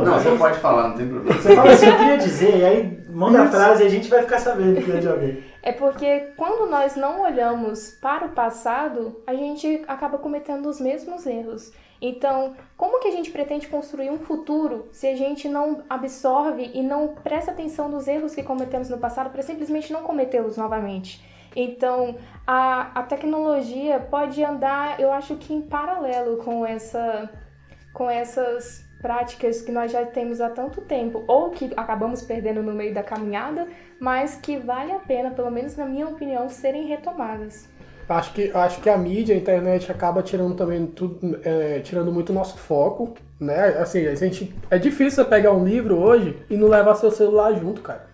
Não, você pode falar, não tem problema. Você fala assim, eu queria dizer, e aí manda a frase e a gente vai ficar sabendo que é de alguém. É porque quando nós não olhamos para o passado, a gente acaba cometendo os mesmos erros. Então, como que a gente pretende construir um futuro se a gente não absorve e não presta atenção nos erros que cometemos no passado para simplesmente não cometê-los novamente? Então, a, a tecnologia pode andar, eu acho que em paralelo com essa com essas práticas que nós já temos há tanto tempo, ou que acabamos perdendo no meio da caminhada, mas que vale a pena, pelo menos na minha opinião, serem retomadas. Acho que, acho que a mídia, a internet acaba tirando também tudo, é, tirando muito nosso foco, né? Assim, a gente, é difícil você pegar um livro hoje e não levar seu celular junto, cara.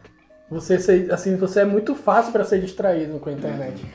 Você, ser, assim, você é muito fácil para ser distraído com a internet.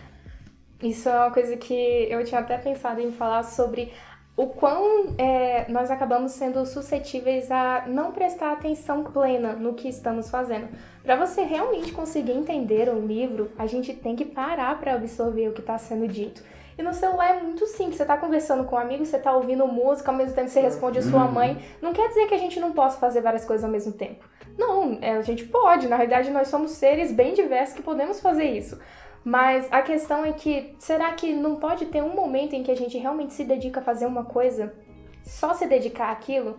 Isso é uma coisa que eu tinha até pensado em falar sobre o quão é, nós acabamos sendo suscetíveis a não prestar atenção plena no que estamos fazendo. Para você realmente conseguir entender um livro, a gente tem que parar para absorver o que está sendo dito. E no celular é muito simples. Você está conversando com um amigo, você está ouvindo música, ao mesmo tempo você responde a sua uhum. mãe. Não quer dizer que a gente não possa fazer várias coisas ao mesmo tempo. Não, é, a gente pode. Na realidade, nós somos seres bem diversos que podemos fazer isso. Mas a questão é que, será que não pode ter um momento em que a gente realmente se dedica a fazer uma coisa? Só se dedicar àquilo?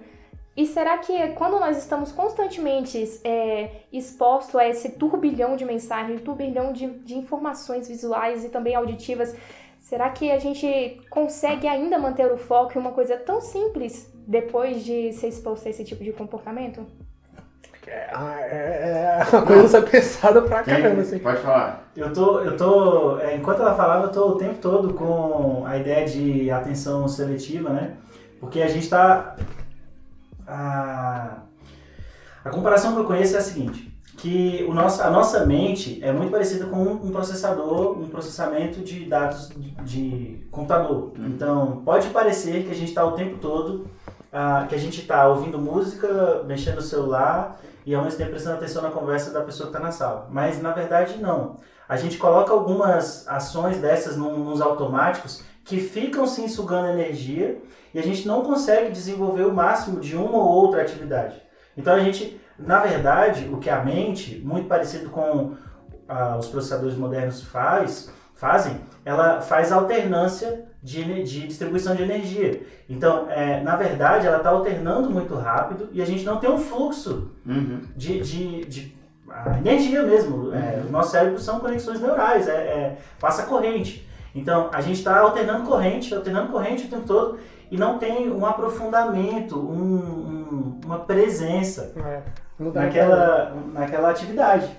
E será que quando nós estamos constantemente é, expostos a esse turbilhão de mensagens, turbilhão de, de informações visuais e também auditivas, será que a gente consegue ainda manter o foco em uma coisa tão simples depois de ser exposto a esse tipo de comportamento? É, é, é uma coisa pensada pra caramba, assim. Pode falar. Eu tô, eu tô, é, enquanto ela falava, eu tô o tempo todo com a ideia de atenção seletiva, né? Porque a gente tá. A, a comparação que eu conheço é a seguinte: que o nosso, a nossa mente é muito parecida com um processador, um processamento de dados de, computador. Uhum. Então, pode parecer que a gente está o tempo todo, ah, que a gente está ouvindo música, mexendo no celular e ao mesmo tempo prestando atenção na conversa da pessoa que está na sala. Mas na verdade não. A gente coloca algumas ações dessas nos automáticos que ficam sim sugando energia e a gente não consegue desenvolver o máximo de uma ou outra atividade. Então a gente, na verdade, o que a mente, muito parecido com ah, os processadores modernos faz, fazem, ela faz alternância de, de distribuição de energia. Então, é, na verdade, ela está alternando muito rápido e a gente não tem um fluxo uhum. de, de, de energia mesmo. Uhum. É, o nosso cérebro são conexões neurais, é, é passa corrente. Então, a gente está alternando corrente, alternando corrente o tempo todo e não tem um aprofundamento, um, um, uma presença é, naquela, naquela atividade.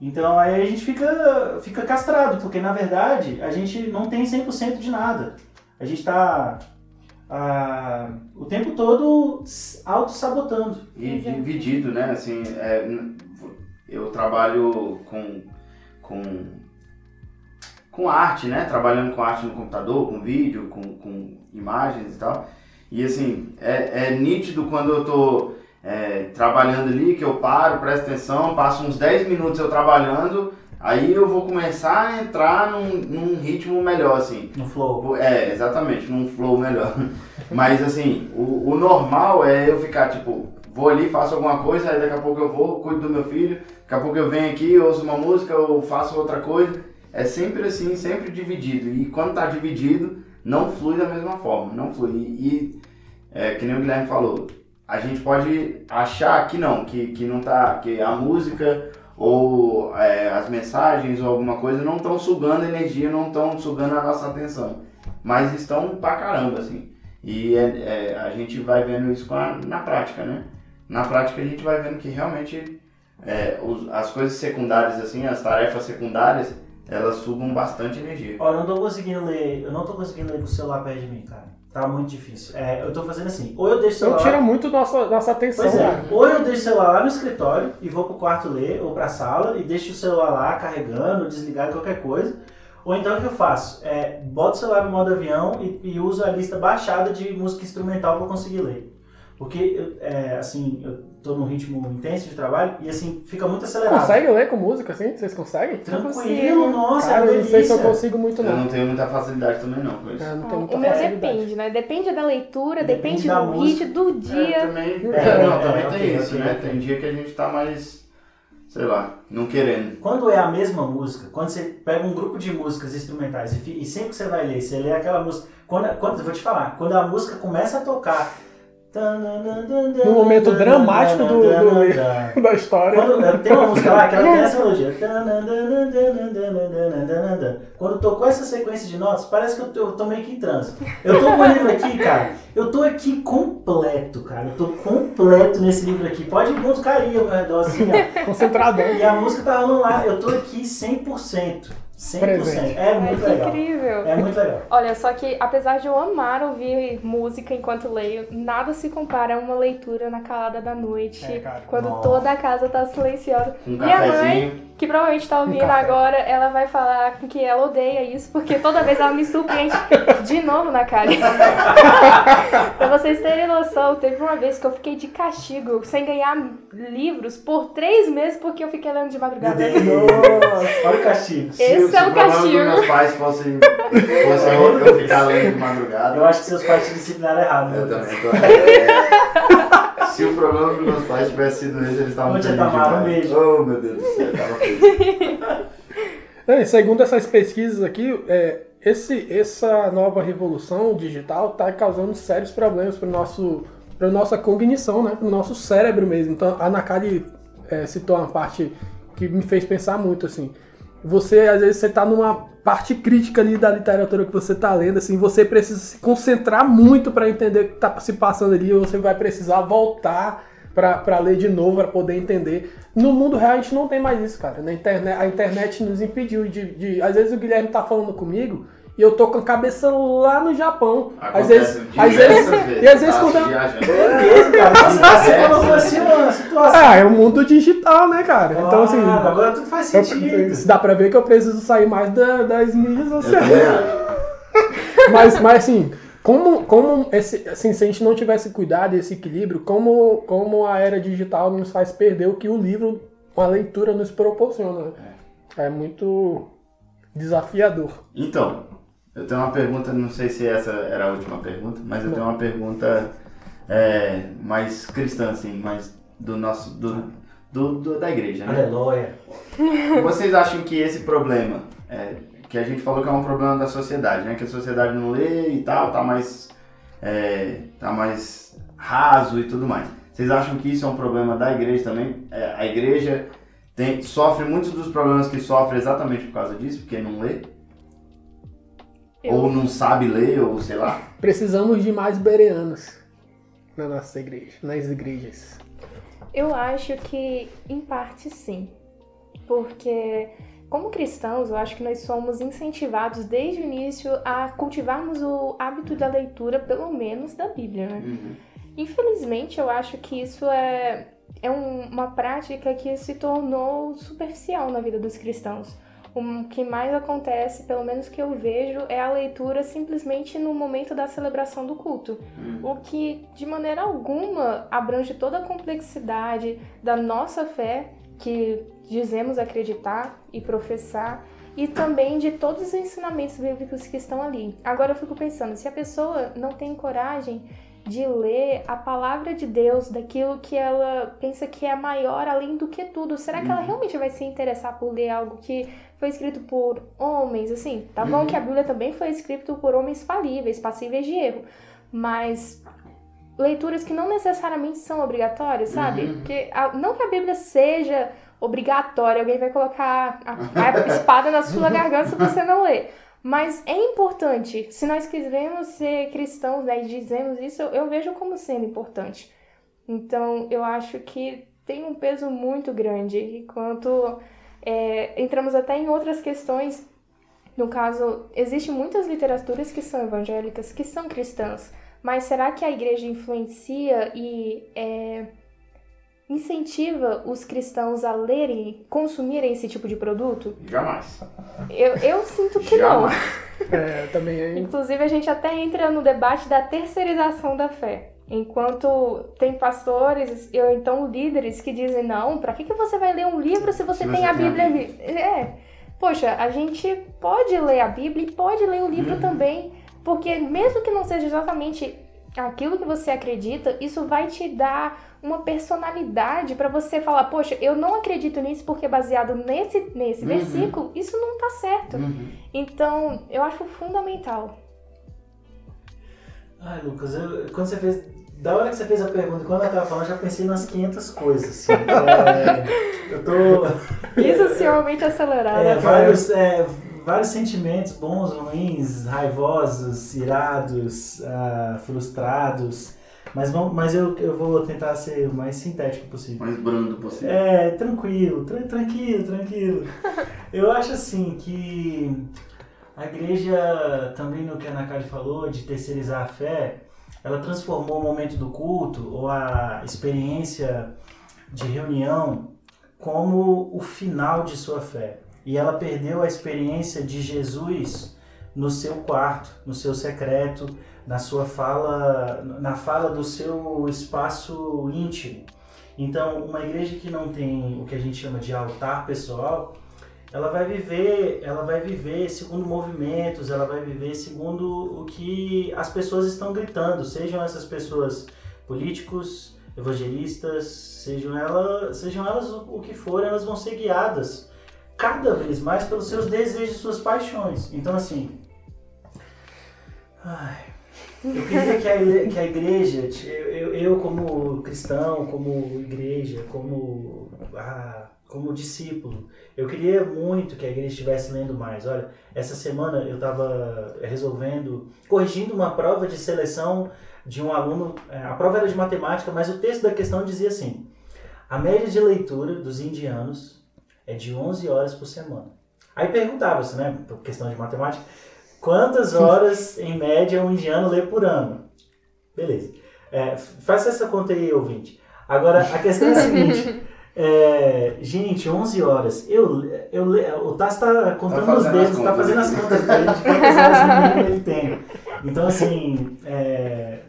Então aí a gente fica, fica castrado, porque na verdade a gente não tem 100% de nada. A gente está ah, o tempo todo auto-sabotando. E dividido, né? Assim, é, eu trabalho com, com, com arte, né? Trabalhando com arte no computador, com vídeo, com, com imagens e tal. E assim, é, é nítido quando eu tô é, trabalhando ali, que eu paro, presto atenção, passo uns 10 minutos eu trabalhando, aí eu vou começar a entrar num, num ritmo melhor, assim. No flow. É, exatamente, num flow melhor. Mas assim, o, o normal é eu ficar tipo, vou ali, faço alguma coisa, aí daqui a pouco eu vou, cuido do meu filho, daqui a pouco eu venho aqui, ouço uma música, ou faço outra coisa. É sempre assim, sempre dividido. E quando tá dividido, não flui da mesma forma, não flui. E, e é, que nem o Guilherme falou, a gente pode achar que não, que, que não tá, que a música ou é, as mensagens ou alguma coisa não estão sugando energia, não estão sugando a nossa atenção, mas estão pra caramba, assim. E é, é, a gente vai vendo isso a, na prática, né? Na prática a gente vai vendo que realmente é, os, as coisas secundárias, assim, as tarefas secundárias, elas sugam bastante energia. Olha, eu não tô conseguindo ler, eu não tô conseguindo ler com o celular perto de mim, cara. Tá muito difícil. É, eu tô fazendo assim, ou eu deixo o celular... Eu tira muito nossa, nossa atenção. Pois é, ou eu deixo o celular lá no escritório e vou pro quarto ler, ou pra sala, e deixo o celular lá carregando, desligado, qualquer coisa. Ou então o que eu faço? É, boto o celular no modo avião e, e uso a lista baixada de música instrumental para conseguir ler. Porque, é, assim, eu tô num ritmo intenso de trabalho e, assim, fica muito acelerado. Consegue ler com música, assim? Vocês conseguem? Tranquilo, nossa, Cara, é não sei se eu consigo muito, não. Eu não tenho muita facilidade também, não, com isso. É, não tenho muita o meu facilidade. depende, né? Depende da leitura, depende, depende do ritmo, do dia. É, também, é, não, também tem okay, isso, okay, né? Okay. Tem dia que a gente tá mais sei lá, não querendo. Quando é a mesma música, quando você pega um grupo de músicas instrumentais e, e sempre que você vai ler, você lê aquela música. Quando, quando, vou te falar, quando a música começa a tocar No momento dramático do, do- da história. Quando, tem uma música lá que ela tem essa melodia. Quando tocou essa sequência de notas, parece que eu tô, eu tô meio que em transe. Eu tô com o livro aqui, cara. Eu tô aqui completo, cara. Eu tô completo nesse livro aqui. Pode muito cair ao meu redor assim, ó. Concentradão. E a música tá rolando lá. Eu tô aqui 100%. 100%. Presente. É muito que legal. incrível. É muito legal. Olha, só que apesar de eu amar ouvir música enquanto leio, nada se compara a uma leitura na calada da noite, É, cara. quando Nossa. toda a casa tá silenciosa. Um Minha mãe, cafezinho. Que provavelmente tá ouvindo agora, ela vai falar que ela odeia isso, porque toda vez ela me surpreende de novo na cara. pra vocês terem noção, teve uma vez que eu fiquei de castigo, sem ganhar livros, por três meses, porque eu fiquei lendo de madrugada. Nossa. Olha o castigo. Se, Esse se é o castigo. dos meus pais fosse, fosse eu, ficar lendo de madrugada. Eu acho que seus pais te disciplinaram errado. Eu né? também tô. é. Se o problema dos meus pais tivesse sido esse, eles estavam felizes demais. beijo. Oh, meu Deus do céu, eu tava feliz. É, segundo essas pesquisas aqui, é, esse, essa nova revolução digital está causando sérios problemas para nosso para nossa cognição, né? Para o nosso cérebro mesmo. Então, a Nakali é, citou uma parte que me fez pensar muito, assim. Você, às vezes, você está numa parte crítica ali da literatura que você está lendo, assim, você precisa se concentrar muito para entender o que está se passando ali, você vai precisar voltar para ler de novo, para poder entender. No mundo real a gente não tem mais isso, cara. Na internet, a internet nos impediu de, de- Às vezes o Guilherme tá falando comigo e eu tô com a cabeça lá no Japão. Às vezes. Às diversas vezes. E às vezes tá quando. eu- viajando. É mesmo, cara. Nossa, É, colocou sim. assim uma situação. Ah, é o mundo digital, né, cara? Então, assim. Ah, agora tudo faz eu- sentido. dá pra ver que eu preciso sair mais da- das mídias Eu sociais. Mas, mas assim, como, como esse, assim, se a gente não tivesse cuidado esse equilíbrio, como, como a era digital nos faz perder o que o livro, a leitura nos proporciona. né? É muito desafiador. Então, eu tenho uma pergunta, não sei se essa era a última pergunta, mas eu tenho uma pergunta é, mais cristã, assim, mais do nosso. do, do- do- da igreja, né? Aleluia. Vocês acham que esse problema, é, que a gente falou que é um problema da sociedade, né? Que a sociedade não lê e tal, tá mais, é, tá mais raso e tudo mais. Vocês acham que isso é um problema da igreja também? É, a igreja tem, sofre muitos dos problemas que sofre exatamente por causa disso, porque não lê? Eu- Ou não sabe ler, ou sei lá. Precisamos de mais bereanos na nossa igreja, nas igrejas. Eu acho que, em parte, sim. Porque, como cristãos, eu acho que nós somos incentivados desde o início a cultivarmos o hábito da leitura, pelo menos da Bíblia, né? Uhum. Infelizmente, eu acho que isso é, é um- uma prática que se tornou superficial na vida dos cristãos. O que mais acontece, pelo menos que eu vejo, é a leitura simplesmente no momento da celebração do culto. Uhum. O que, de maneira alguma, abrange toda a complexidade da nossa fé, que dizemos acreditar e professar, e também de todos os ensinamentos bíblicos que estão ali. Agora eu fico pensando, se a pessoa não tem coragem de ler a palavra de Deus, daquilo que ela pensa que é maior além do que tudo, será que ela Uhum. realmente vai se interessar por ler algo que foi escrito por homens? Assim, tá bom Uhum. que a Bíblia também foi escrita por homens falíveis, passíveis de erro, mas leituras que não necessariamente são obrigatórias, sabe? Uhum. Porque a- não que a Bíblia seja obrigatória, alguém vai colocar a, a espada na sua garganta se você não ler. Mas é importante. Se nós quisermos ser cristãos né, e dizemos isso, eu, eu vejo como sendo importante. Então, eu acho que tem um peso muito grande. Enquanto é, entramos até em outras questões. No caso, existem muitas literaturas que são evangélicas, que são cristãs. Mas será que a igreja influencia e é, incentiva os cristãos a lerem, consumirem esse tipo de produto? Jamais. Eu, eu sinto que não. Jamais. É, também. Inclusive, a gente até entra no debate da terceirização da fé. Enquanto tem pastores ou então líderes que dizem, não, pra que, que você vai ler um livro se você Se tem você a tem a Bíblia ali? É. Poxa, a gente pode ler a Bíblia e pode ler o livro Uhum. também. Porque mesmo que não seja exatamente aquilo que você acredita, isso vai te dar uma personalidade pra você falar, poxa, eu não acredito nisso porque baseado nesse, nesse Uhum. versículo, isso não tá certo. Uhum. Então, eu acho fundamental. Ai, Lucas, eu- quando você fez da hora que você fez a pergunta, quando eu tava falando, eu já pensei nas 500 coisas. Assim. É, eu tô. Exaustivamente acelerada. É, vários, é, vários sentimentos bons, ruins, raivosos, irados, ah, frustrados. Mas, vamos, mas eu, eu vou tentar ser o mais sintético possível. Mais brando possível. É, tranquilo, tra- tranquilo, tranquilo. Eu acho assim que a igreja, também no que a Ana Cade falou, de terceirizar a fé, ela transformou o momento do culto ou a experiência de reunião como o final de sua fé. E ela perdeu a experiência de Jesus no seu quarto, no seu secreto, na sua fala, na fala do seu espaço íntimo. Então, uma igreja que não tem o que a gente chama de altar pessoal, ela vai viver, ela vai viver segundo movimentos, ela vai viver segundo o que as pessoas estão gritando, sejam essas pessoas políticos, evangelistas, sejam elas, sejam elas o que for, elas vão ser guiadas cada vez mais pelos seus desejos e suas paixões. Então, assim, ai, eu queria que a, que a igreja, eu, eu, eu como cristão, como igreja, como, como discípulo, eu queria muito que a igreja estivesse lendo mais. Olha, essa semana eu estava resolvendo, corrigindo uma prova de seleção de um aluno. eh, A prova era de matemática, mas o texto da questão dizia assim: a média de leitura dos indianos é de 11 horas por semana. Aí perguntava-se, né, por questão de matemática, quantas horas em média um indiano lê por ano? Beleza. É, faça essa conta aí, ouvinte. Agora, a questão é a seguinte. é, gente, 11 horas. Eu, eu, o Tassi tá contando Tá os dedos, tá contas. fazendo as contas dele de quantas horas no ele tem. Então, assim, é,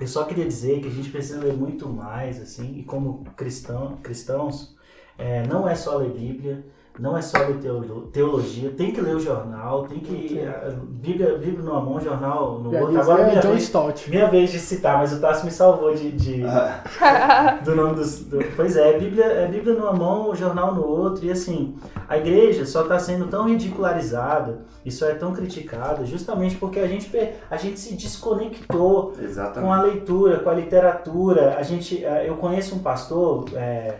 eu só queria dizer que a gente precisa ler muito mais, assim, e como cristão, cristãos, é, não é só ler Bíblia, não é só ler teolo- teologia, tem que ler o jornal, tem que. Bíblia, Bíblia numa mão, jornal no outro. Agora dizia minha John vez, Stott. minha vez de citar, mas o Tassi me salvou de, de- Ah, do nome dos. do- pois é, é Bíblia, é Bíblia numa mão, o jornal no outro, e assim, a igreja só está sendo tão ridicularizada, isso é tão criticada, justamente porque a gente, a gente se desconectou com Exatamente. a leitura, com a literatura. A gente, eh, eu conheço um pastor eh,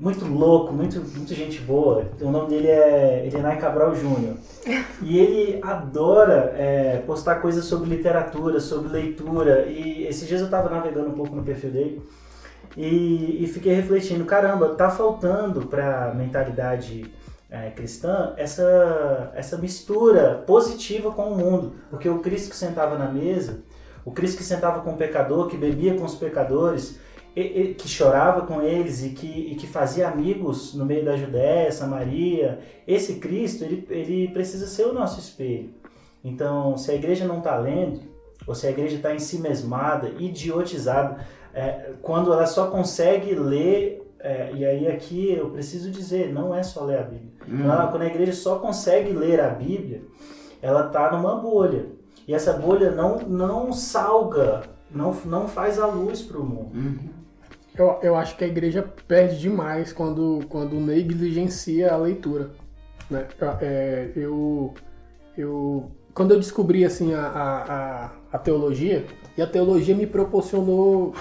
muito louco, muito, muito gente boa. O nome dele é Edenai Cabral Júnior. E ele adora eh, postar coisas sobre literatura, sobre leitura. E esses dias eu estava navegando um pouco no perfil dele e, e fiquei refletindo, caramba, tá faltando para a mentalidade eh, cristã essa, essa mistura positiva com o mundo. Porque o Cristo que sentava na mesa, o Cristo que sentava com o pecador, que bebia com os pecadores, e- e- que chorava com eles e que, e que fazia amigos no meio da Judéia, Samaria, esse Cristo, ele, ele precisa ser o nosso espelho. Então, se a igreja não está lendo, ou se a igreja está em si mesmada, idiotizada, é, quando ela só consegue ler, é, e aí aqui eu preciso dizer, não é só ler a Bíblia. Hum. Ela- quando a igreja só consegue ler a Bíblia, ela está numa bolha. E essa bolha não, não salga, não, não faz a luz para o mundo. Uhum. Eu, eu acho que a igreja perde demais quando, quando negligencia a leitura. Né? É, eu, eu- quando eu descobri assim, a, a, a, teologia, e a teologia me proporcionou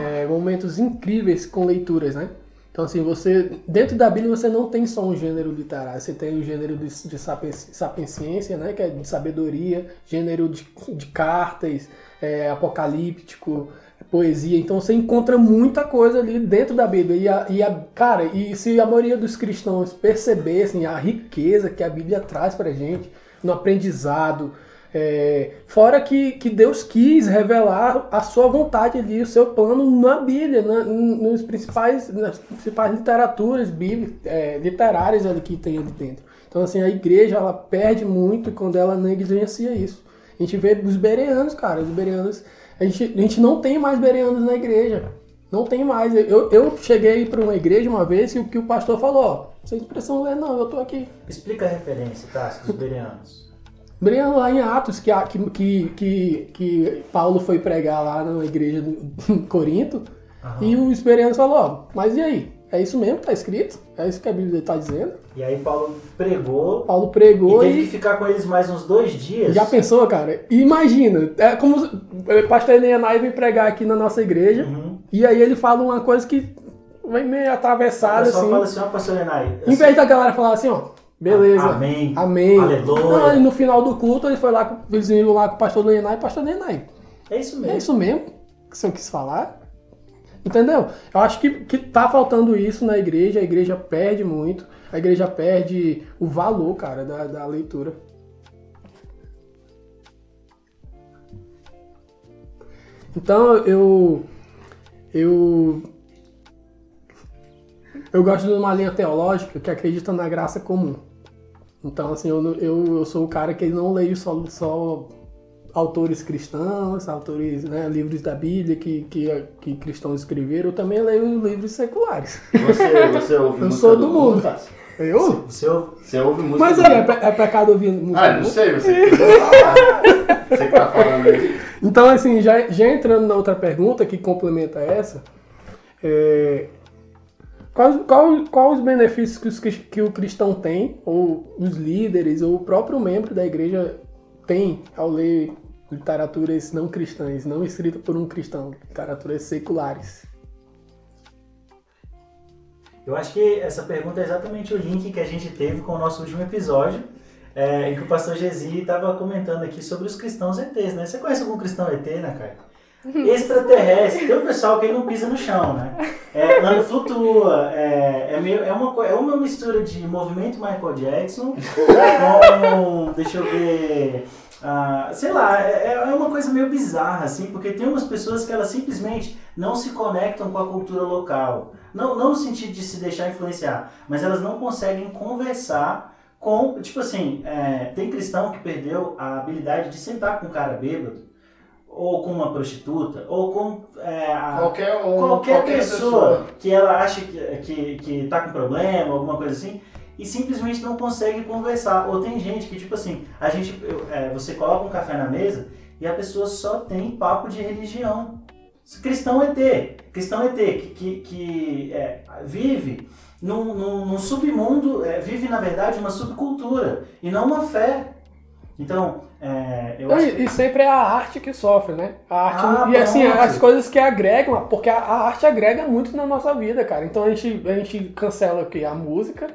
é, momentos incríveis com leituras, né? Então, assim, você. Dentro da Bíblia você não tem só um gênero literário, você tem o gênero de, de sapiensciência, né? Que é de sabedoria, gênero de, de cartas, é, apocalíptico, poesia. Então você encontra muita coisa ali dentro da Bíblia. E, a, e a- cara, e se a maioria dos cristãos percebessem a riqueza que a Bíblia traz pra gente no aprendizado, é, fora que, que Deus quis revelar a sua vontade ali, o seu plano na Bíblia, na- nos principais, nas principais literaturas bíblicas, é, literárias ali que tem ali dentro. Então, assim, a igreja, ela perde muito quando ela negligencia isso. A gente vê os bereanos, cara, os bereanos, a gente, a gente não tem mais bereanos na igreja. Não tem mais. Eu, eu cheguei para uma igreja uma vez e o que o pastor falou, ó, sem expressão ler, não, eu tô aqui. Explica a referência, tá? Dos bereanos. Bereano lá em Atos, que, que, que, que, Paulo foi pregar lá na igreja de Corinto, Aham. e os bereanos falou, ó, mas e aí? É isso mesmo tá escrito? É isso que a Bíblia está dizendo? E aí Paulo pregou Paulo e pregou teve e. que ficar com eles mais uns dois dias. Já pensou, cara? Imagina, é como o pastor Elianai vem pregar aqui na nossa igreja Uhum. e aí ele fala uma coisa que vem meio O atravessada assim. fala assim, ó, pastor Renai. Em vez da galera falar assim, ó, beleza, Amém. amém. Aleluia. Não, e no final do culto ele foi lá, com- eles lá com o pastor Elianai e pastor Elianai. É isso É mesmo. isso mesmo que o senhor quis falar? Entendeu? Eu acho que, que tá faltando isso na igreja, a igreja perde muito, a igreja perde o valor, cara, da, da leitura. Então eu. Eu. Eu gosto de uma linha teológica que acredita na graça comum. Então, assim, eu, eu, eu sou o cara que não leio só, só autores cristãos, autores, né, livros da Bíblia que, que, que cristãos escreveram, eu também leio livros seculares. Você, você ouve Eu sou do mundo. Tassi? Eu? Seu Você ouve música Mas do é, mundo? pe- é pecado ouvir música? Ah, não sei, você que. Você que tá falando aí. Então, assim, já, já entrando na outra pergunta que complementa essa, é, quais, qual, qual os benefícios que, os que o cristão tem, ou os líderes, ou o próprio membro da igreja tem ao ler literaturas não cristãs, não escritas por um cristão, literaturas seculares? Eu acho que essa pergunta é exatamente o link que a gente teve com o nosso último episódio, é, em que o pastor Gesi estava comentando aqui sobre os cristãos ETs, né? Você conhece algum cristão ET, né, Caio? Extraterrestre, tem o pessoal que não pisa no chão, né? É, não flutua, é, é, meio, é, uma, é uma mistura de movimento Michael Jackson com, deixa eu ver, ah, sei lá, é, é uma coisa meio bizarra, assim, porque tem umas pessoas que elas simplesmente não se conectam com a cultura local. Não, não no sentido de se deixar influenciar, mas elas não conseguem conversar com. Tipo assim, é, tem cristão que perdeu a habilidade de sentar com um cara bêbado, ou com uma prostituta, ou com é, a- Qualquer, um, qualquer, pessoa, que ela acha que, que, que tá com problema, alguma coisa assim, e simplesmente não consegue conversar. Ou tem gente que, tipo assim, a gente, é, você coloca um café na mesa e a pessoa só tem papo de religião. Cristão ET, cristão ET, que, que, que é, vive num, num, num submundo, é, vive na verdade uma subcultura e não uma fé. Então, é, eu acho que E, e sempre é a arte que sofre, né? A arte, Ah, e assim, as coisas que agregam, porque a, a arte agrega muito na nossa vida, cara. Então a gente, a gente cancela o quê? A música,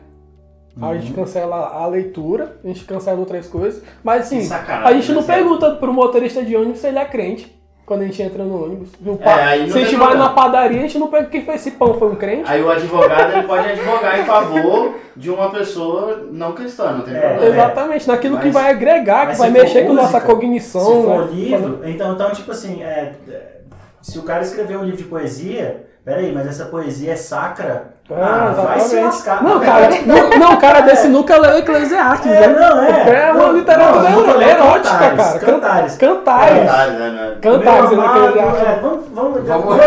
a gente cancela a leitura, a gente cancela outras coisas. Mas assim, Que sacanagem, a gente não né, pergunta pro motorista de ônibus se ele é crente. Quando a gente entra no ônibus. No É, pa- se a gente tem vai na padaria, a gente não pergunta quem fez esse pão, foi um crente? Aí o advogado ele pode advogar em favor de uma pessoa não cristã, não tem É, problema. Exatamente, naquilo que Mas- vai agregar, que vai mexer com nossa música, cognição. Se for né? livro, então, então tipo assim, é, é, se o cara escrever um livro de poesia, peraí, mas essa poesia é sacra? Ah, vai se lascar. Não, cara, não, não, cara desse nunca leu Eclesiastes, É, né? não, é. É uma Não, literatura não, leu erótica, Cantares, cara. Can- Cantares. Cantares. Cantares, né, né? Cantares, Meu né, amado, é, vamos, vamos, Vamos-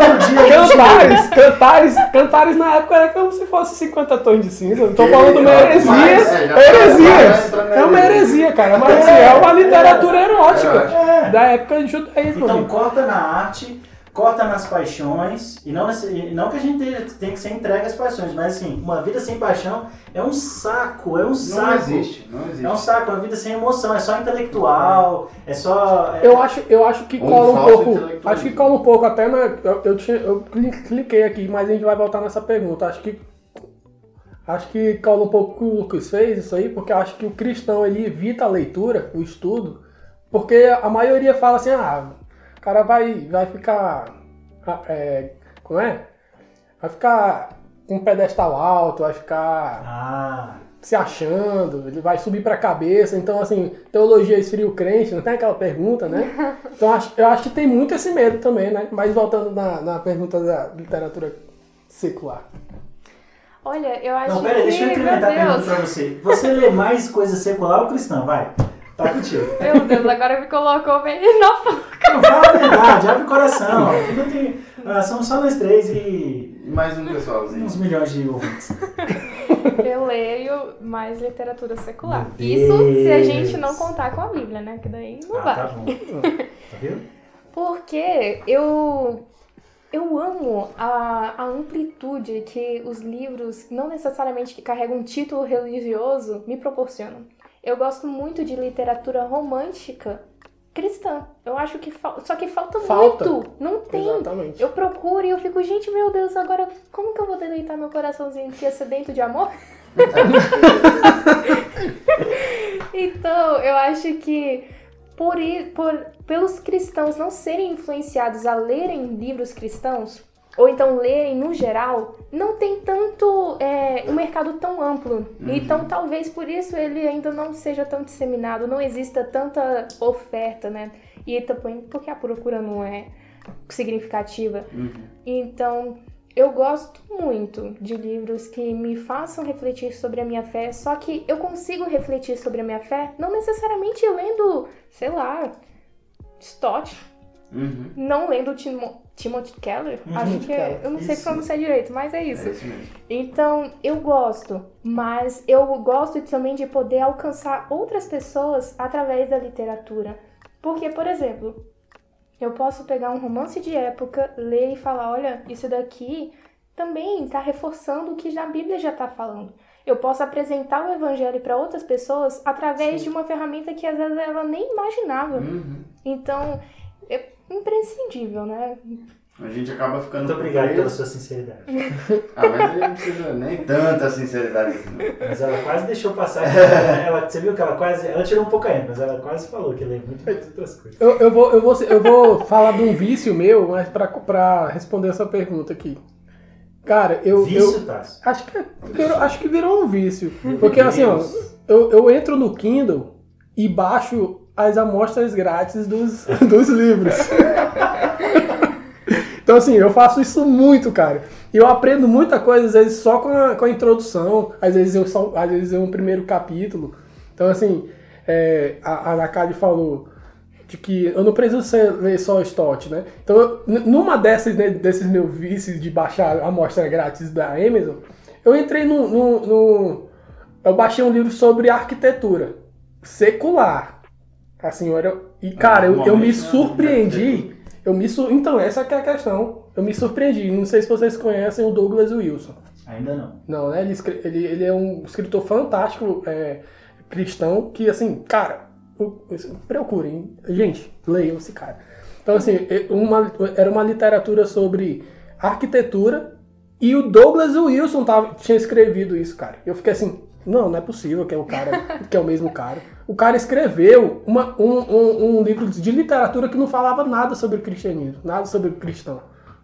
Cantares, cantares, cantares na época era como se fosse 50 tons de cinza. Eu tô Que- falando de uma Mas, heresia. é, Heresia. É uma heresia. cara. Mas assim, é uma literatura erótica. É. Da época do judaísmo. Então corta na arte, corta nas paixões, e não, nesse- e não que a gente tenha, tem que ser entregue às paixões, mas assim, uma vida sem paixão é um saco, é um Não saco. existe, não existe. É um saco, uma vida sem emoção, é só intelectual, é só. é- Eu acho, eu acho que Um cola um pouco. Acho que cola um pouco até na. Eu, eu, tinha- eu cli- cliquei aqui, mas a gente vai voltar nessa pergunta. Acho que. Acho que cola um pouco o que o Lucas fez isso aí, porque eu acho que o cristão ele evita a leitura, o estudo, porque a maioria fala assim, ah, cara vai, vai ficar. ah, É, como é? Vai ficar com um pedestal alto, vai ficar Ah, se achando, ele vai subir pra cabeça. Então, assim, teologia esfria o crente, não tem aquela pergunta, né? Então, eu acho que tem muito esse medo também, né? Mas voltando na, na pergunta da literatura secular. Olha, eu acho não, pera aí, que, deixa eu incrementar a pergunta pra você. Você lê mais coisa secular ou cristã? Vai. Tá contigo. meu Deus, agora me colocou bem na Não, fala a verdade, abre o coração. Tem- ah, somos só nós três e E mais um pessoalzinho. uns milhões de ouvintes. Eu leio mais literatura secular. Isso se a gente não contar com a Bíblia, né? Que daí não Ah, vai. tá bom. Tá vendo? Porque eu Eu amo a, a amplitude que os livros, não necessariamente que carregam um título religioso, me proporcionam. Eu gosto muito de literatura romântica cristã. Eu acho que falta. Só que falta, Falta. muito. Não tem. Exatamente. Eu procuro e eu fico, gente, meu Deus, agora como que eu vou deleitar meu coraçãozinho que é sedento de amor? então, eu acho que por, i- por pelos cristãos não serem influenciados a lerem livros cristãos, ou então lerem no geral, não tem tanto é, um mercado tão amplo. Então talvez por isso ele ainda não seja tão disseminado, não exista tanta oferta, né? E também porque a procura não é significativa. Então, eu gosto muito de livros que me façam refletir sobre a minha fé, só que eu consigo refletir sobre a minha fé não necessariamente lendo, sei lá, Stott, Uhum. não lendo Timo, Timothy Keller. Uhum, Acho que é, eu não sei Isso. pronunciar direito, mas é isso. É isso mesmo. Então, eu gosto, mas eu gosto também de poder alcançar outras pessoas através da literatura. Porque, por exemplo, eu posso pegar um romance de época, ler e falar: olha, isso daqui também está reforçando o que a Bíblia já está falando. Eu posso apresentar o evangelho para outras pessoas através de uma ferramenta que às vezes ela nem imaginava. Uhum. Então, é imprescindível, né? A gente acaba ficando. Muito obrigado pela sua sinceridade. Ah, mas não precisa nem tanta sinceridade assim. não. Mas ela quase deixou passar. Ela, você viu que ela quase. Ela tirou um pouco ainda, mas ela quase falou que lê muito mais outras coisas. Eu, eu, vou, eu, vou, eu vou falar de um vício meu, mas pra, pra responder essa pergunta aqui. Cara, eu. Vício, eu Tassi. acho, que, virou, acho que virou um vício. Porque assim, ó, eu, eu entro no Kindle e baixo as amostras grátis dos, dos livros. Então, assim, eu faço isso muito, cara. E eu aprendo muita coisa, às vezes, só com a, com a introdução, às vezes eu só, às vezes é um primeiro capítulo. Então, assim, é, a, a Nakadi falou de que eu não preciso ser, ler só Stott, né? Então, numa dessas, né, desses meus vícios de baixar amostra grátis da Amazon, eu entrei no, no, no- Eu baixei um livro sobre arquitetura secular. Eu era, e, cara, eu, eu me né, surpreendi. Eu me sur... Então, essa que é a questão. Eu me surpreendi. Não sei se vocês conhecem o Douglas Wilson. Ainda não. Não, né? Ele, ele, ele é um escritor fantástico, é, cristão, que, assim, cara, procurem. Gente, leiam esse cara. Então, assim, uma- era uma literatura sobre arquitetura e o Douglas Wilson tava, tinha escrevido isso, cara. Eu fiquei assim, não, não é possível que é o cara, que é o mesmo cara. O cara escreveu uma- um, um- um livro de literatura que não falava nada sobre o cristianismo, nada sobre o cristão,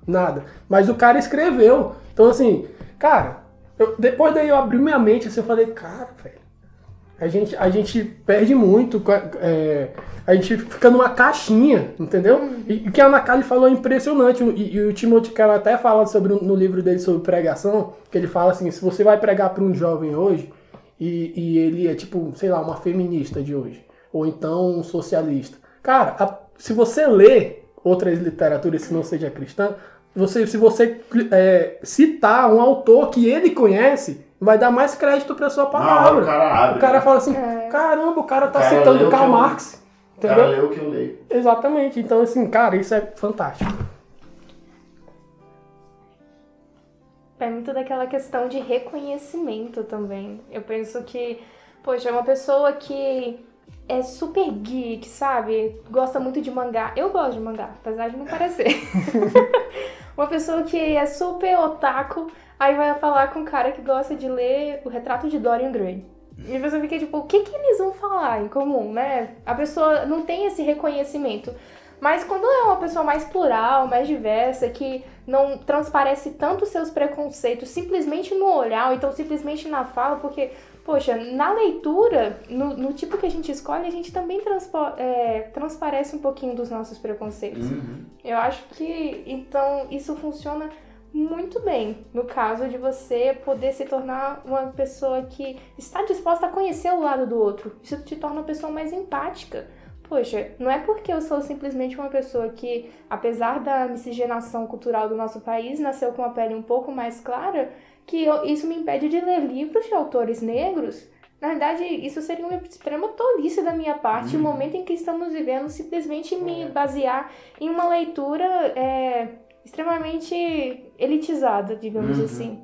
nada. Mas o cara escreveu. Então, assim, cara, eu- depois daí eu abri minha mente assim, eu falei, cara, velho, a gente, a gente perde muito, é, a gente fica numa caixinha, entendeu? E o que a Nakali falou é impressionante, e, e o Timothy Keller até fala sobre no livro dele sobre pregação, que ele fala assim, se você vai pregar para um jovem hoje, e, e ele é tipo, sei lá, uma feminista de hoje, ou então um socialista. Cara, a- se você lê outras literaturas que não seja cristã, você, se você é, citar um autor que ele conhece, vai dar mais crédito para sua palavra. o cara abre. O cara né? fala assim, É. caramba, o cara tá O cara citando Karl Marx. O cara Entendeu? leu o que eu leio. Exatamente. Então, assim, cara, isso é fantástico. É muito daquela questão de reconhecimento também. Eu penso que, poxa, é uma pessoa que é super geek, sabe? Gosta muito de mangá. Eu gosto de mangá, apesar de não parecer. uma pessoa que é super otaku, aí vai falar com um cara que gosta de ler o retrato de Dorian Gray. E a pessoa fica tipo, o que, que eles vão falar em comum, né? A pessoa não tem esse reconhecimento. Mas quando é uma pessoa mais plural, mais diversa, que não transparece tanto seus preconceitos simplesmente no olhar, ou então simplesmente na fala, porque, poxa, na leitura, no, no tipo que a gente escolhe, a gente também transpo- é, transparece um pouquinho dos nossos preconceitos. Uhum. Eu acho que, então, isso funciona muito bem no caso de você poder se tornar uma pessoa que está disposta a conhecer o lado do outro. Isso te torna uma pessoa mais empática. Poxa, não é porque eu sou simplesmente uma pessoa que, apesar da miscigenação cultural do nosso país, nasceu com a pele um pouco mais clara, que eu- isso me impede de ler livros de autores negros. Na verdade, isso seria uma extrema tolice da minha parte, no momento em que estamos vivendo, simplesmente me basear em uma leitura é, extremamente elitizada, digamos Uhum. assim.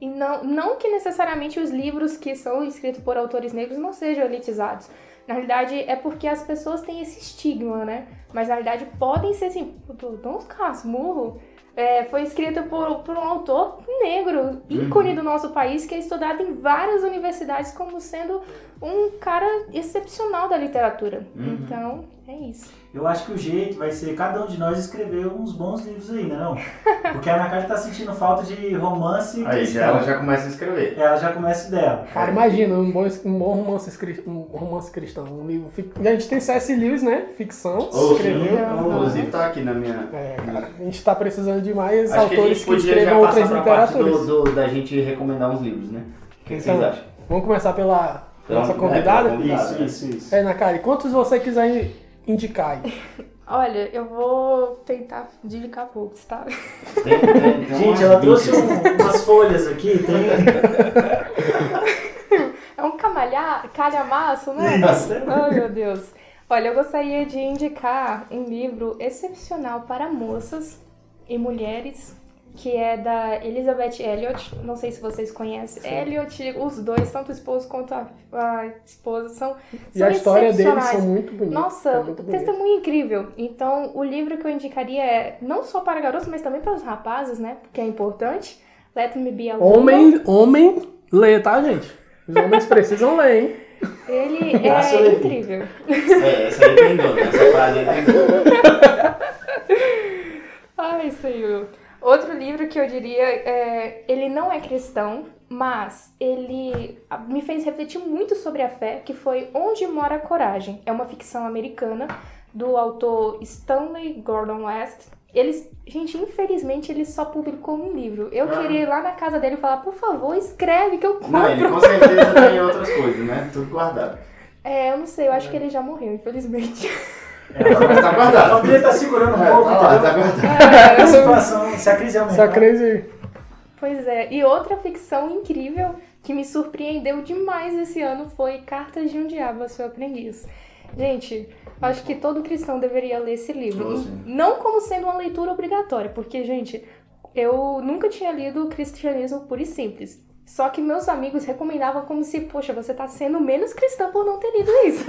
E não, não que necessariamente os livros que são escritos por autores negros não sejam elitizados. Na realidade, é porque as pessoas têm esse estigma, né? Mas na realidade podem ser assim, Dom Casmurro é, foi escrito por, por um autor negro, ícone do nosso país, que é estudado em várias universidades como sendo um cara excepcional da literatura. Uhum. Então, é isso. Eu acho que o jeito vai ser cada um de nós escrever uns bons livros aí, né? Não? Porque a Ana Clara tá sentindo falta de romance Aí já, ela já começa a escrever. Ela já começa dela. Cara, imagina um bom, um bom romance, um romance cristão. Um livro. A gente tem C.S. Lewis, né? Ficção. Escreveu. Ah, inclusive tá aqui na minha. É, cara, a gente tá precisando de mais Acho que a autores gente que, escrevam passar outras literaturas. do, do- da gente recomendar uns livros, né? O que Então, vocês acham? Vamos começar pela Pela- nossa é, convidada? pela convidada. Isso, né? isso, isso. É, Nakari, quantos você quiser indicar aí? Olha, eu vou tentar indicar poucos, tá? Tem- tem- tem Gente, ela 20. trouxe um- umas folhas aqui, tem. É um camalhar, calhamaço, né? Isso. Oh, meu Deus. Olha, eu gostaria de indicar um livro excepcional para moças e mulheres, que é da Elizabeth Elliot. Não sei se vocês conhecem. Elliot, os dois, tanto o esposo quanto a, a esposa, são, E são a história deles são muito bonitas. Nossa, é muito bonito. testemunho incrível. Então, o livro que eu indicaria é não só para garotos, mas também para os rapazes, né? Porque é importante. Let Me Be a Woman. Homem, homem, lê, tá, gente? Os homens precisam ler, hein? Ele é Levi. incrível. É, essa aí tem dono, essa frase aí tem dono. Ai, Senhor. Outro livro que eu diria é. Ele não é cristão, mas ele me fez refletir muito sobre a fé, que foi Onde Mora a Coragem. É uma ficção americana do autor Stanley Gordon West. Eles, gente, infelizmente ele só publicou um livro. Eu Ah. queria ir lá na casa dele e falar, por favor, escreve que eu compro. Não, ele com certeza tem outras coisas, né? Tudo guardado. É, eu não sei, eu acho que ele já morreu, infelizmente. É, Mas tá a guardado. família tá segurando um É, pouco, tá lá, tá guardado. A situação, se a crise aumentar. Essa crise. Pois é, e outra ficção incrível que me surpreendeu demais esse ano foi Cartas de um Diabo a Seu Aprendiz. Gente, acho que todo cristão deveria ler esse livro. Oh, sim. Não como sendo uma leitura obrigatória, porque, gente, eu nunca tinha lido o Cristianismo puro e simples. Só que meus amigos recomendavam como se, poxa, você tá sendo menos cristã por não ter lido isso.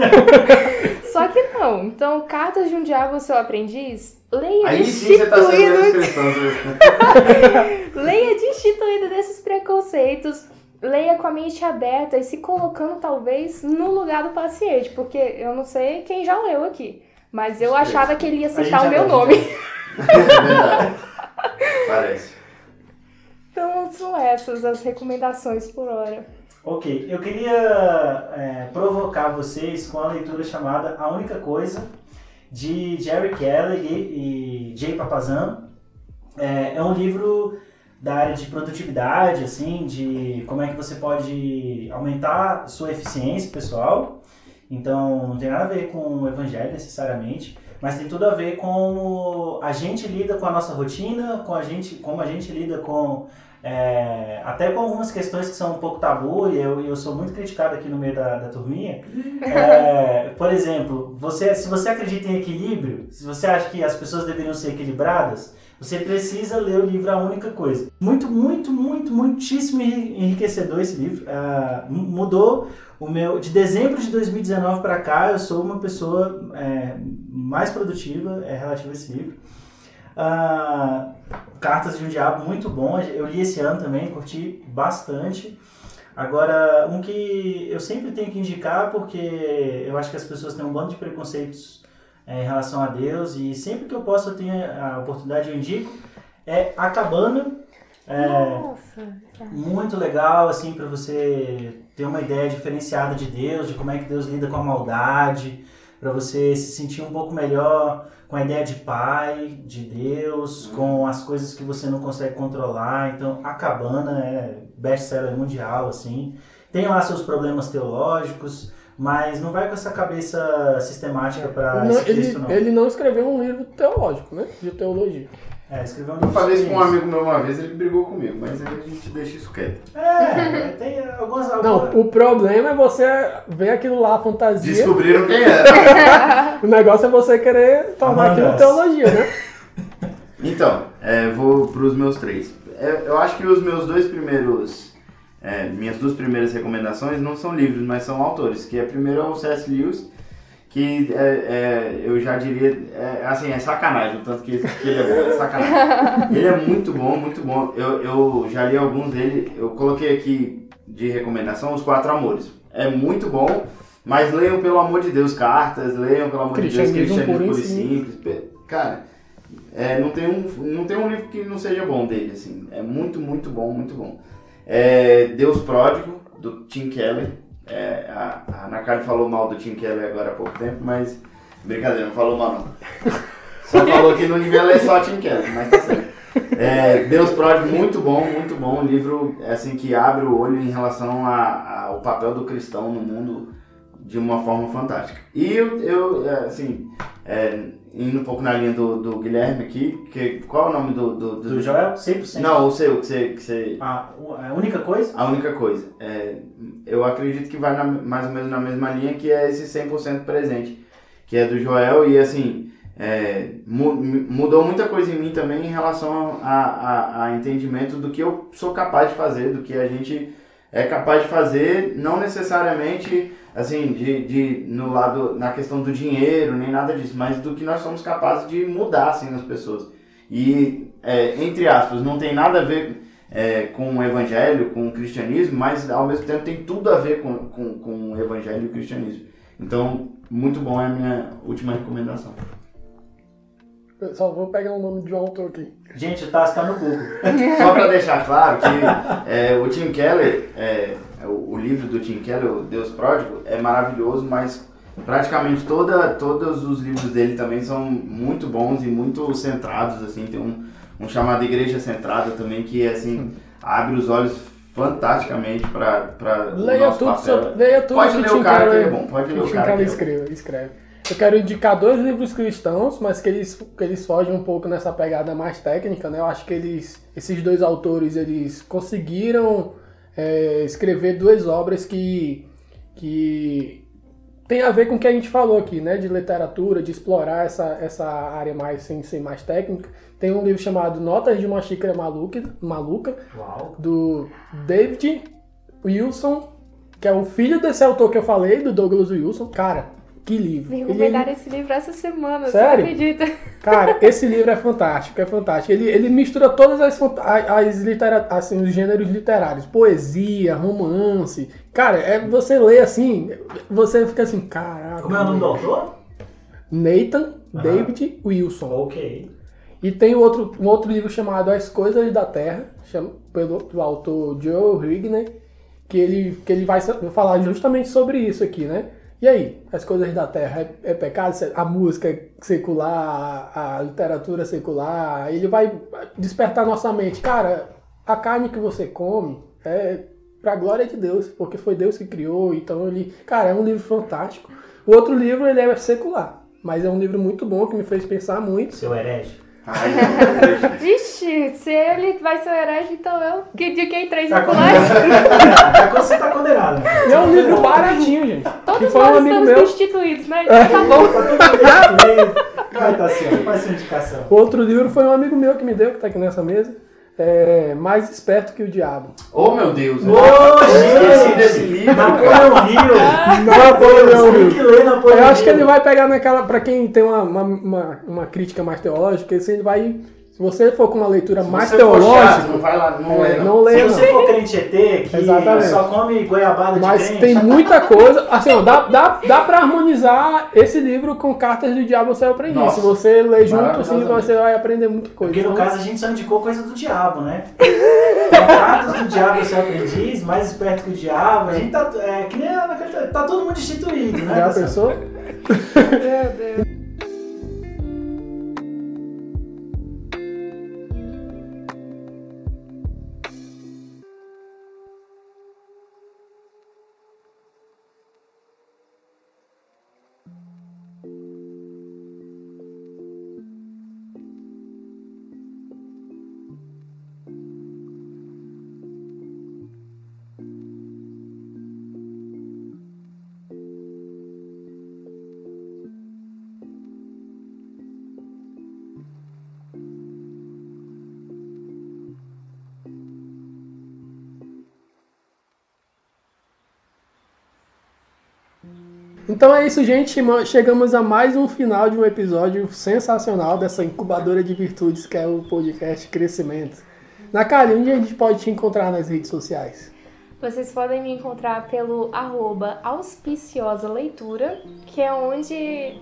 Só que não. Então, Cartas de um Diabo a Seu Aprendiz, leia Aí sim você tá sendo menos cristão. né? Leia destituído desses preconceitos, leia com a mente aberta e se colocando talvez no lugar do paciente, porque eu não sei quem já leu aqui, mas eu achava que ele ia citar o meu nome. É verdade. Parece. Então são essas as recomendações por hora. Ok, eu queria é, provocar vocês com a leitura chamada A Única Coisa, de Jerry Kelly e, Jay Papazano. É, é um livro da área de produtividade, assim, de como é que você pode aumentar sua eficiência pessoal. Então, não tem nada a ver com o evangelho necessariamente, mas tem tudo a ver com a gente lida com a nossa rotina, com a gente, como a gente lida com é, até com algumas questões que são um pouco tabu, e eu, eu sou muito criticado aqui no meio da, da turminha. É, por exemplo, você, se você acredita em equilíbrio, se você acha que as pessoas deveriam ser equilibradas, você precisa ler o livro A Única Coisa. Muito, muito, muito, muitíssimo enriquecedor esse livro. Ah, mu- mudou o meu. De dezembro de 2019 para cá, eu sou uma pessoa é, mais produtiva é, relativa a esse livro. Ah, Cartas de um Diabo, muito bom. Eu li esse ano também, curti bastante. Agora, um que eu sempre tenho que indicar, porque eu acho que as pessoas têm um bando de preconceitos é, em relação a Deus, e sempre que eu posso, eu tenho a oportunidade, eu indico, é A Cabana. É, Nossa. muito legal, assim, para você ter uma ideia diferenciada de Deus, de como é que Deus lida com a maldade, para você se sentir um pouco melhor com a ideia de pai, de Deus, com as coisas que você não consegue controlar. Então, a Cabana é best-seller mundial, assim. Tem lá seus problemas teológicos, mas não vai com essa cabeça sistemática para esse texto, ele, não. ele não escreveu um livro teológico, né? De teologia. É, escreveu um Eu livro falei isso com um amigo meu uma vez, ele brigou comigo, mas aí a gente deixa isso quieto. É, tem algumas... Não, algumas- o problema é você ver aquilo lá, a fantasia. Descobriram quem era. O negócio é você querer tornar aquilo teologia, né? Então, é, vou pros meus três. É, eu acho que os meus dois primeiros. é, minhas duas primeiras recomendações não são livros, mas são autores. Que é primeiro é o C.S. Lewis, que é, é, eu já diria. É, assim, é sacanagem o tanto que, que ele é bom. É sacanagem. Ele é muito bom, muito bom. Eu, eu já li alguns dele. Eu coloquei aqui de recomendação Os Quatro Amores. É muito bom, mas leiam pelo amor de Deus cartas, leiam pelo amor de Deus Cristianismo puro e puro e simples. Cara, é, não, tem um, não tem um livro que não seja bom dele, assim. É muito, muito bom, muito bom. É, Deus Pródigo, do Tim Keller. É, a, a Ana Karen falou mal do Tim Keller agora há pouco tempo, mas... Brincadeira, não falou mal não. Só falou que não devia ler só Tim Keller, mas tá certo. É, Deus Pródigo, muito bom, muito bom. Um livro assim, que abre o olho em relação a- ao papel do cristão no mundo de uma forma fantástica. E eu, eu é, assim, é, indo um pouco na linha do, do Guilherme aqui, que, qual é o nome do... do, do- Do Joel, 100%. Não, o seu, que você... Que você A, a única coisa? a única coisa, é, eu acredito que vai na- mais ou menos na mesma linha que é esse 100% presente, que é do Joel, e assim, é, mu- mudou muita coisa em mim também em relação a, a, a entendimento do que eu sou capaz de fazer, do que a gente é capaz de fazer, não necessariamente assim, de, de no lado, na questão do dinheiro, nem nada disso, mas do que nós somos capazes de mudar assim nas pessoas. E, é, entre aspas, não tem nada a ver é, com o evangelho, com o cristianismo, mas ao mesmo tempo tem tudo a ver com, com, com o evangelho e o cristianismo. Então, muito bom é a minha última recomendação. Só vou pegar o nome de um autor aqui. Gente, o Tassi tá no Google. Só para deixar claro que é, o Tim Keller, é, o, o livro do Tim Keller, o Deus Pródigo, é maravilhoso, mas praticamente toda, todos os livros dele também são muito bons e muito centrados, assim, tem um, um chamado Igreja Centrada também, que assim, abre os olhos fantasticamente para o Leia nosso tudo, papel. sobre, leia tudo Pode ler o cara que ele é bom, pode ler o cara que é escreve, escreve. Eu quero indicar dois livros cristãos, mas que eles, que eles fogem um pouco nessa pegada mais técnica, né? Eu acho que eles, esses dois autores, eles conseguiram é, escrever duas obras que, que tem a ver com o que a gente falou aqui, né? De literatura, de explorar essa, essa área mais sem ser mais técnica. Tem um livro chamado Notas de uma Xícara Maluca, Maluca Uau. do David Wilson, que é o filho desse autor que eu falei, do Douglas Wilson. Cara, que livro. Me Ele- recomendaram esse livro essa semana, Sério? você acredita? Cara, esse livro é fantástico, é fantástico. Ele, ele mistura todas as, as litera, assim, os gêneros literários, poesia, romance. Cara, é você lê assim, você fica assim, caraca. Como é o nome do autor? Nathan Aham. David Wilson. Ok. E tem outro, um outro livro chamado As Coisas da Terra, chama, pelo do autor Joe Higney, que ele, que ele vai falar justamente sobre isso aqui, né? E aí, as coisas da Terra é, é pecado? A música secular, a, literatura secular, ele vai despertar nossa mente. Cara, a carne que você come é pra glória de Deus, porque foi Deus que criou, então ele... Cara, é um livro fantástico. O outro livro, ele é secular, mas é um livro muito bom, que me fez pensar muito. Seu herege. Ai, meu Deus. Vixe, se ele vai ser o herege, então eu que de quem três Tá. Já que você tá condenado. É um livro baratinho, gente. Todos um nós amigo estamos meu. constituídos, né? Então tá bom. Tá mundo destruído. Vai, Tassiano, faz sua indicação. Outro livro foi um amigo meu que me deu, que tá aqui nessa mesa. É Mais Esperto que o Diabo. Oh, meu Deus. Ô, Esqueci desse livro. Napoleão Hill! Napoleão Hill. que ler Napoleão Eu acho que ele vai pegar naquela. Pra quem tem uma, uma, uma, uma crítica mais teológica, esse ele vai. Se você for com uma leitura Se mais você for chato, teológica, não vai lá, não é, lê, não. não Se você não. for crente ET, que Exatamente. só come goiabada de Mas crente, tem muita coisa. Assim, ó, dá, dá, dá pra harmonizar esse livro com Cartas do Diabo ao Céu Aprendiz. Nossa, Se você ler junto, assim, você vai aprender muita coisa. Porque no Então, caso a gente só indicou coisa do diabo, né? Cartas do diabo, seu aprendiz, mais esperto que o diabo. A gente tá. É, que nem a tá todo mundo instituído, né? Já Tassiano? pensou? Meu Deus. Então é isso, gente. Chegamos a mais um final de um episódio sensacional dessa incubadora de virtudes que é o podcast Crescimento. Na onde a gente pode te encontrar nas redes sociais? Vocês podem me encontrar pelo arroba auspiciosa leitura, que é onde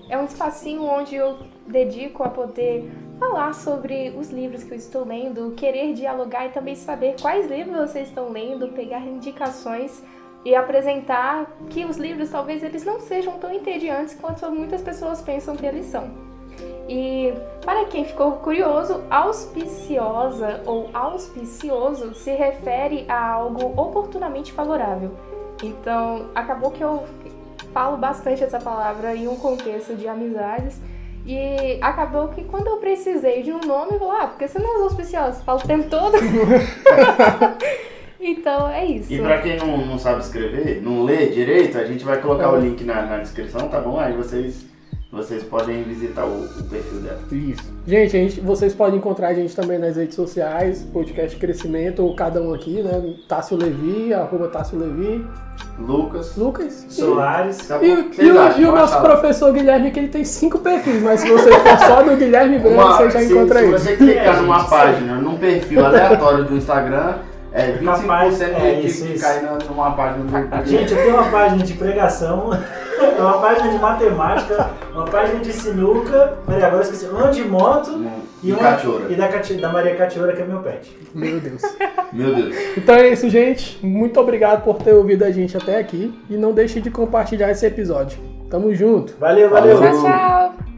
é um espacinho onde eu dedico a poder falar sobre os livros que eu estou lendo, querer dialogar e também saber quais livros vocês estão lendo, pegar indicações e apresentar que os livros talvez eles não sejam tão entediantes quanto muitas pessoas pensam que eles são. E para quem ficou curioso, auspiciosa ou auspicioso se refere a algo oportunamente favorável. Então, acabou que eu falo bastante essa palavra em um contexto de amizades. E acabou que quando eu precisei de um nome, eu falei, ah, porque você não é auspiciosa? Fala o tempo todo. então é isso. E pra quem não, não sabe escrever, não lê direito, a gente vai colocar o link na, na descrição, tá bom? Aí vocês vocês podem visitar o, o, perfil dela. Isso. Gente, a gente, vocês podem encontrar a gente também nas redes sociais, podcast Crescimento, ou cada um aqui, né? Tássio Levi, arroba Tássio Levi. Lucas. Lucas. Soares. Tá e, e, o, e o nosso professor Guilherme, que ele tem cinco perfis, mas se você for só no Guilherme Branco, você já se, encontra se ele. Se você clicar numa página, num perfil aleatório do Instagram, é 25% Capaz, é, de, isso, de cair numa página do Gente, eu tenho uma página de pregação. É uma página de matemática, uma página de sinuca, peraí, agora eu esqueci, uma de moto hum, e, uma, e da, da Maria Catiora, que é meu pet. Meu Deus. meu Deus. Então é isso, gente. Muito obrigado por ter ouvido a gente até aqui e não deixe de compartilhar esse episódio. Tamo junto. Valeu, valeu. Tchau, tchau.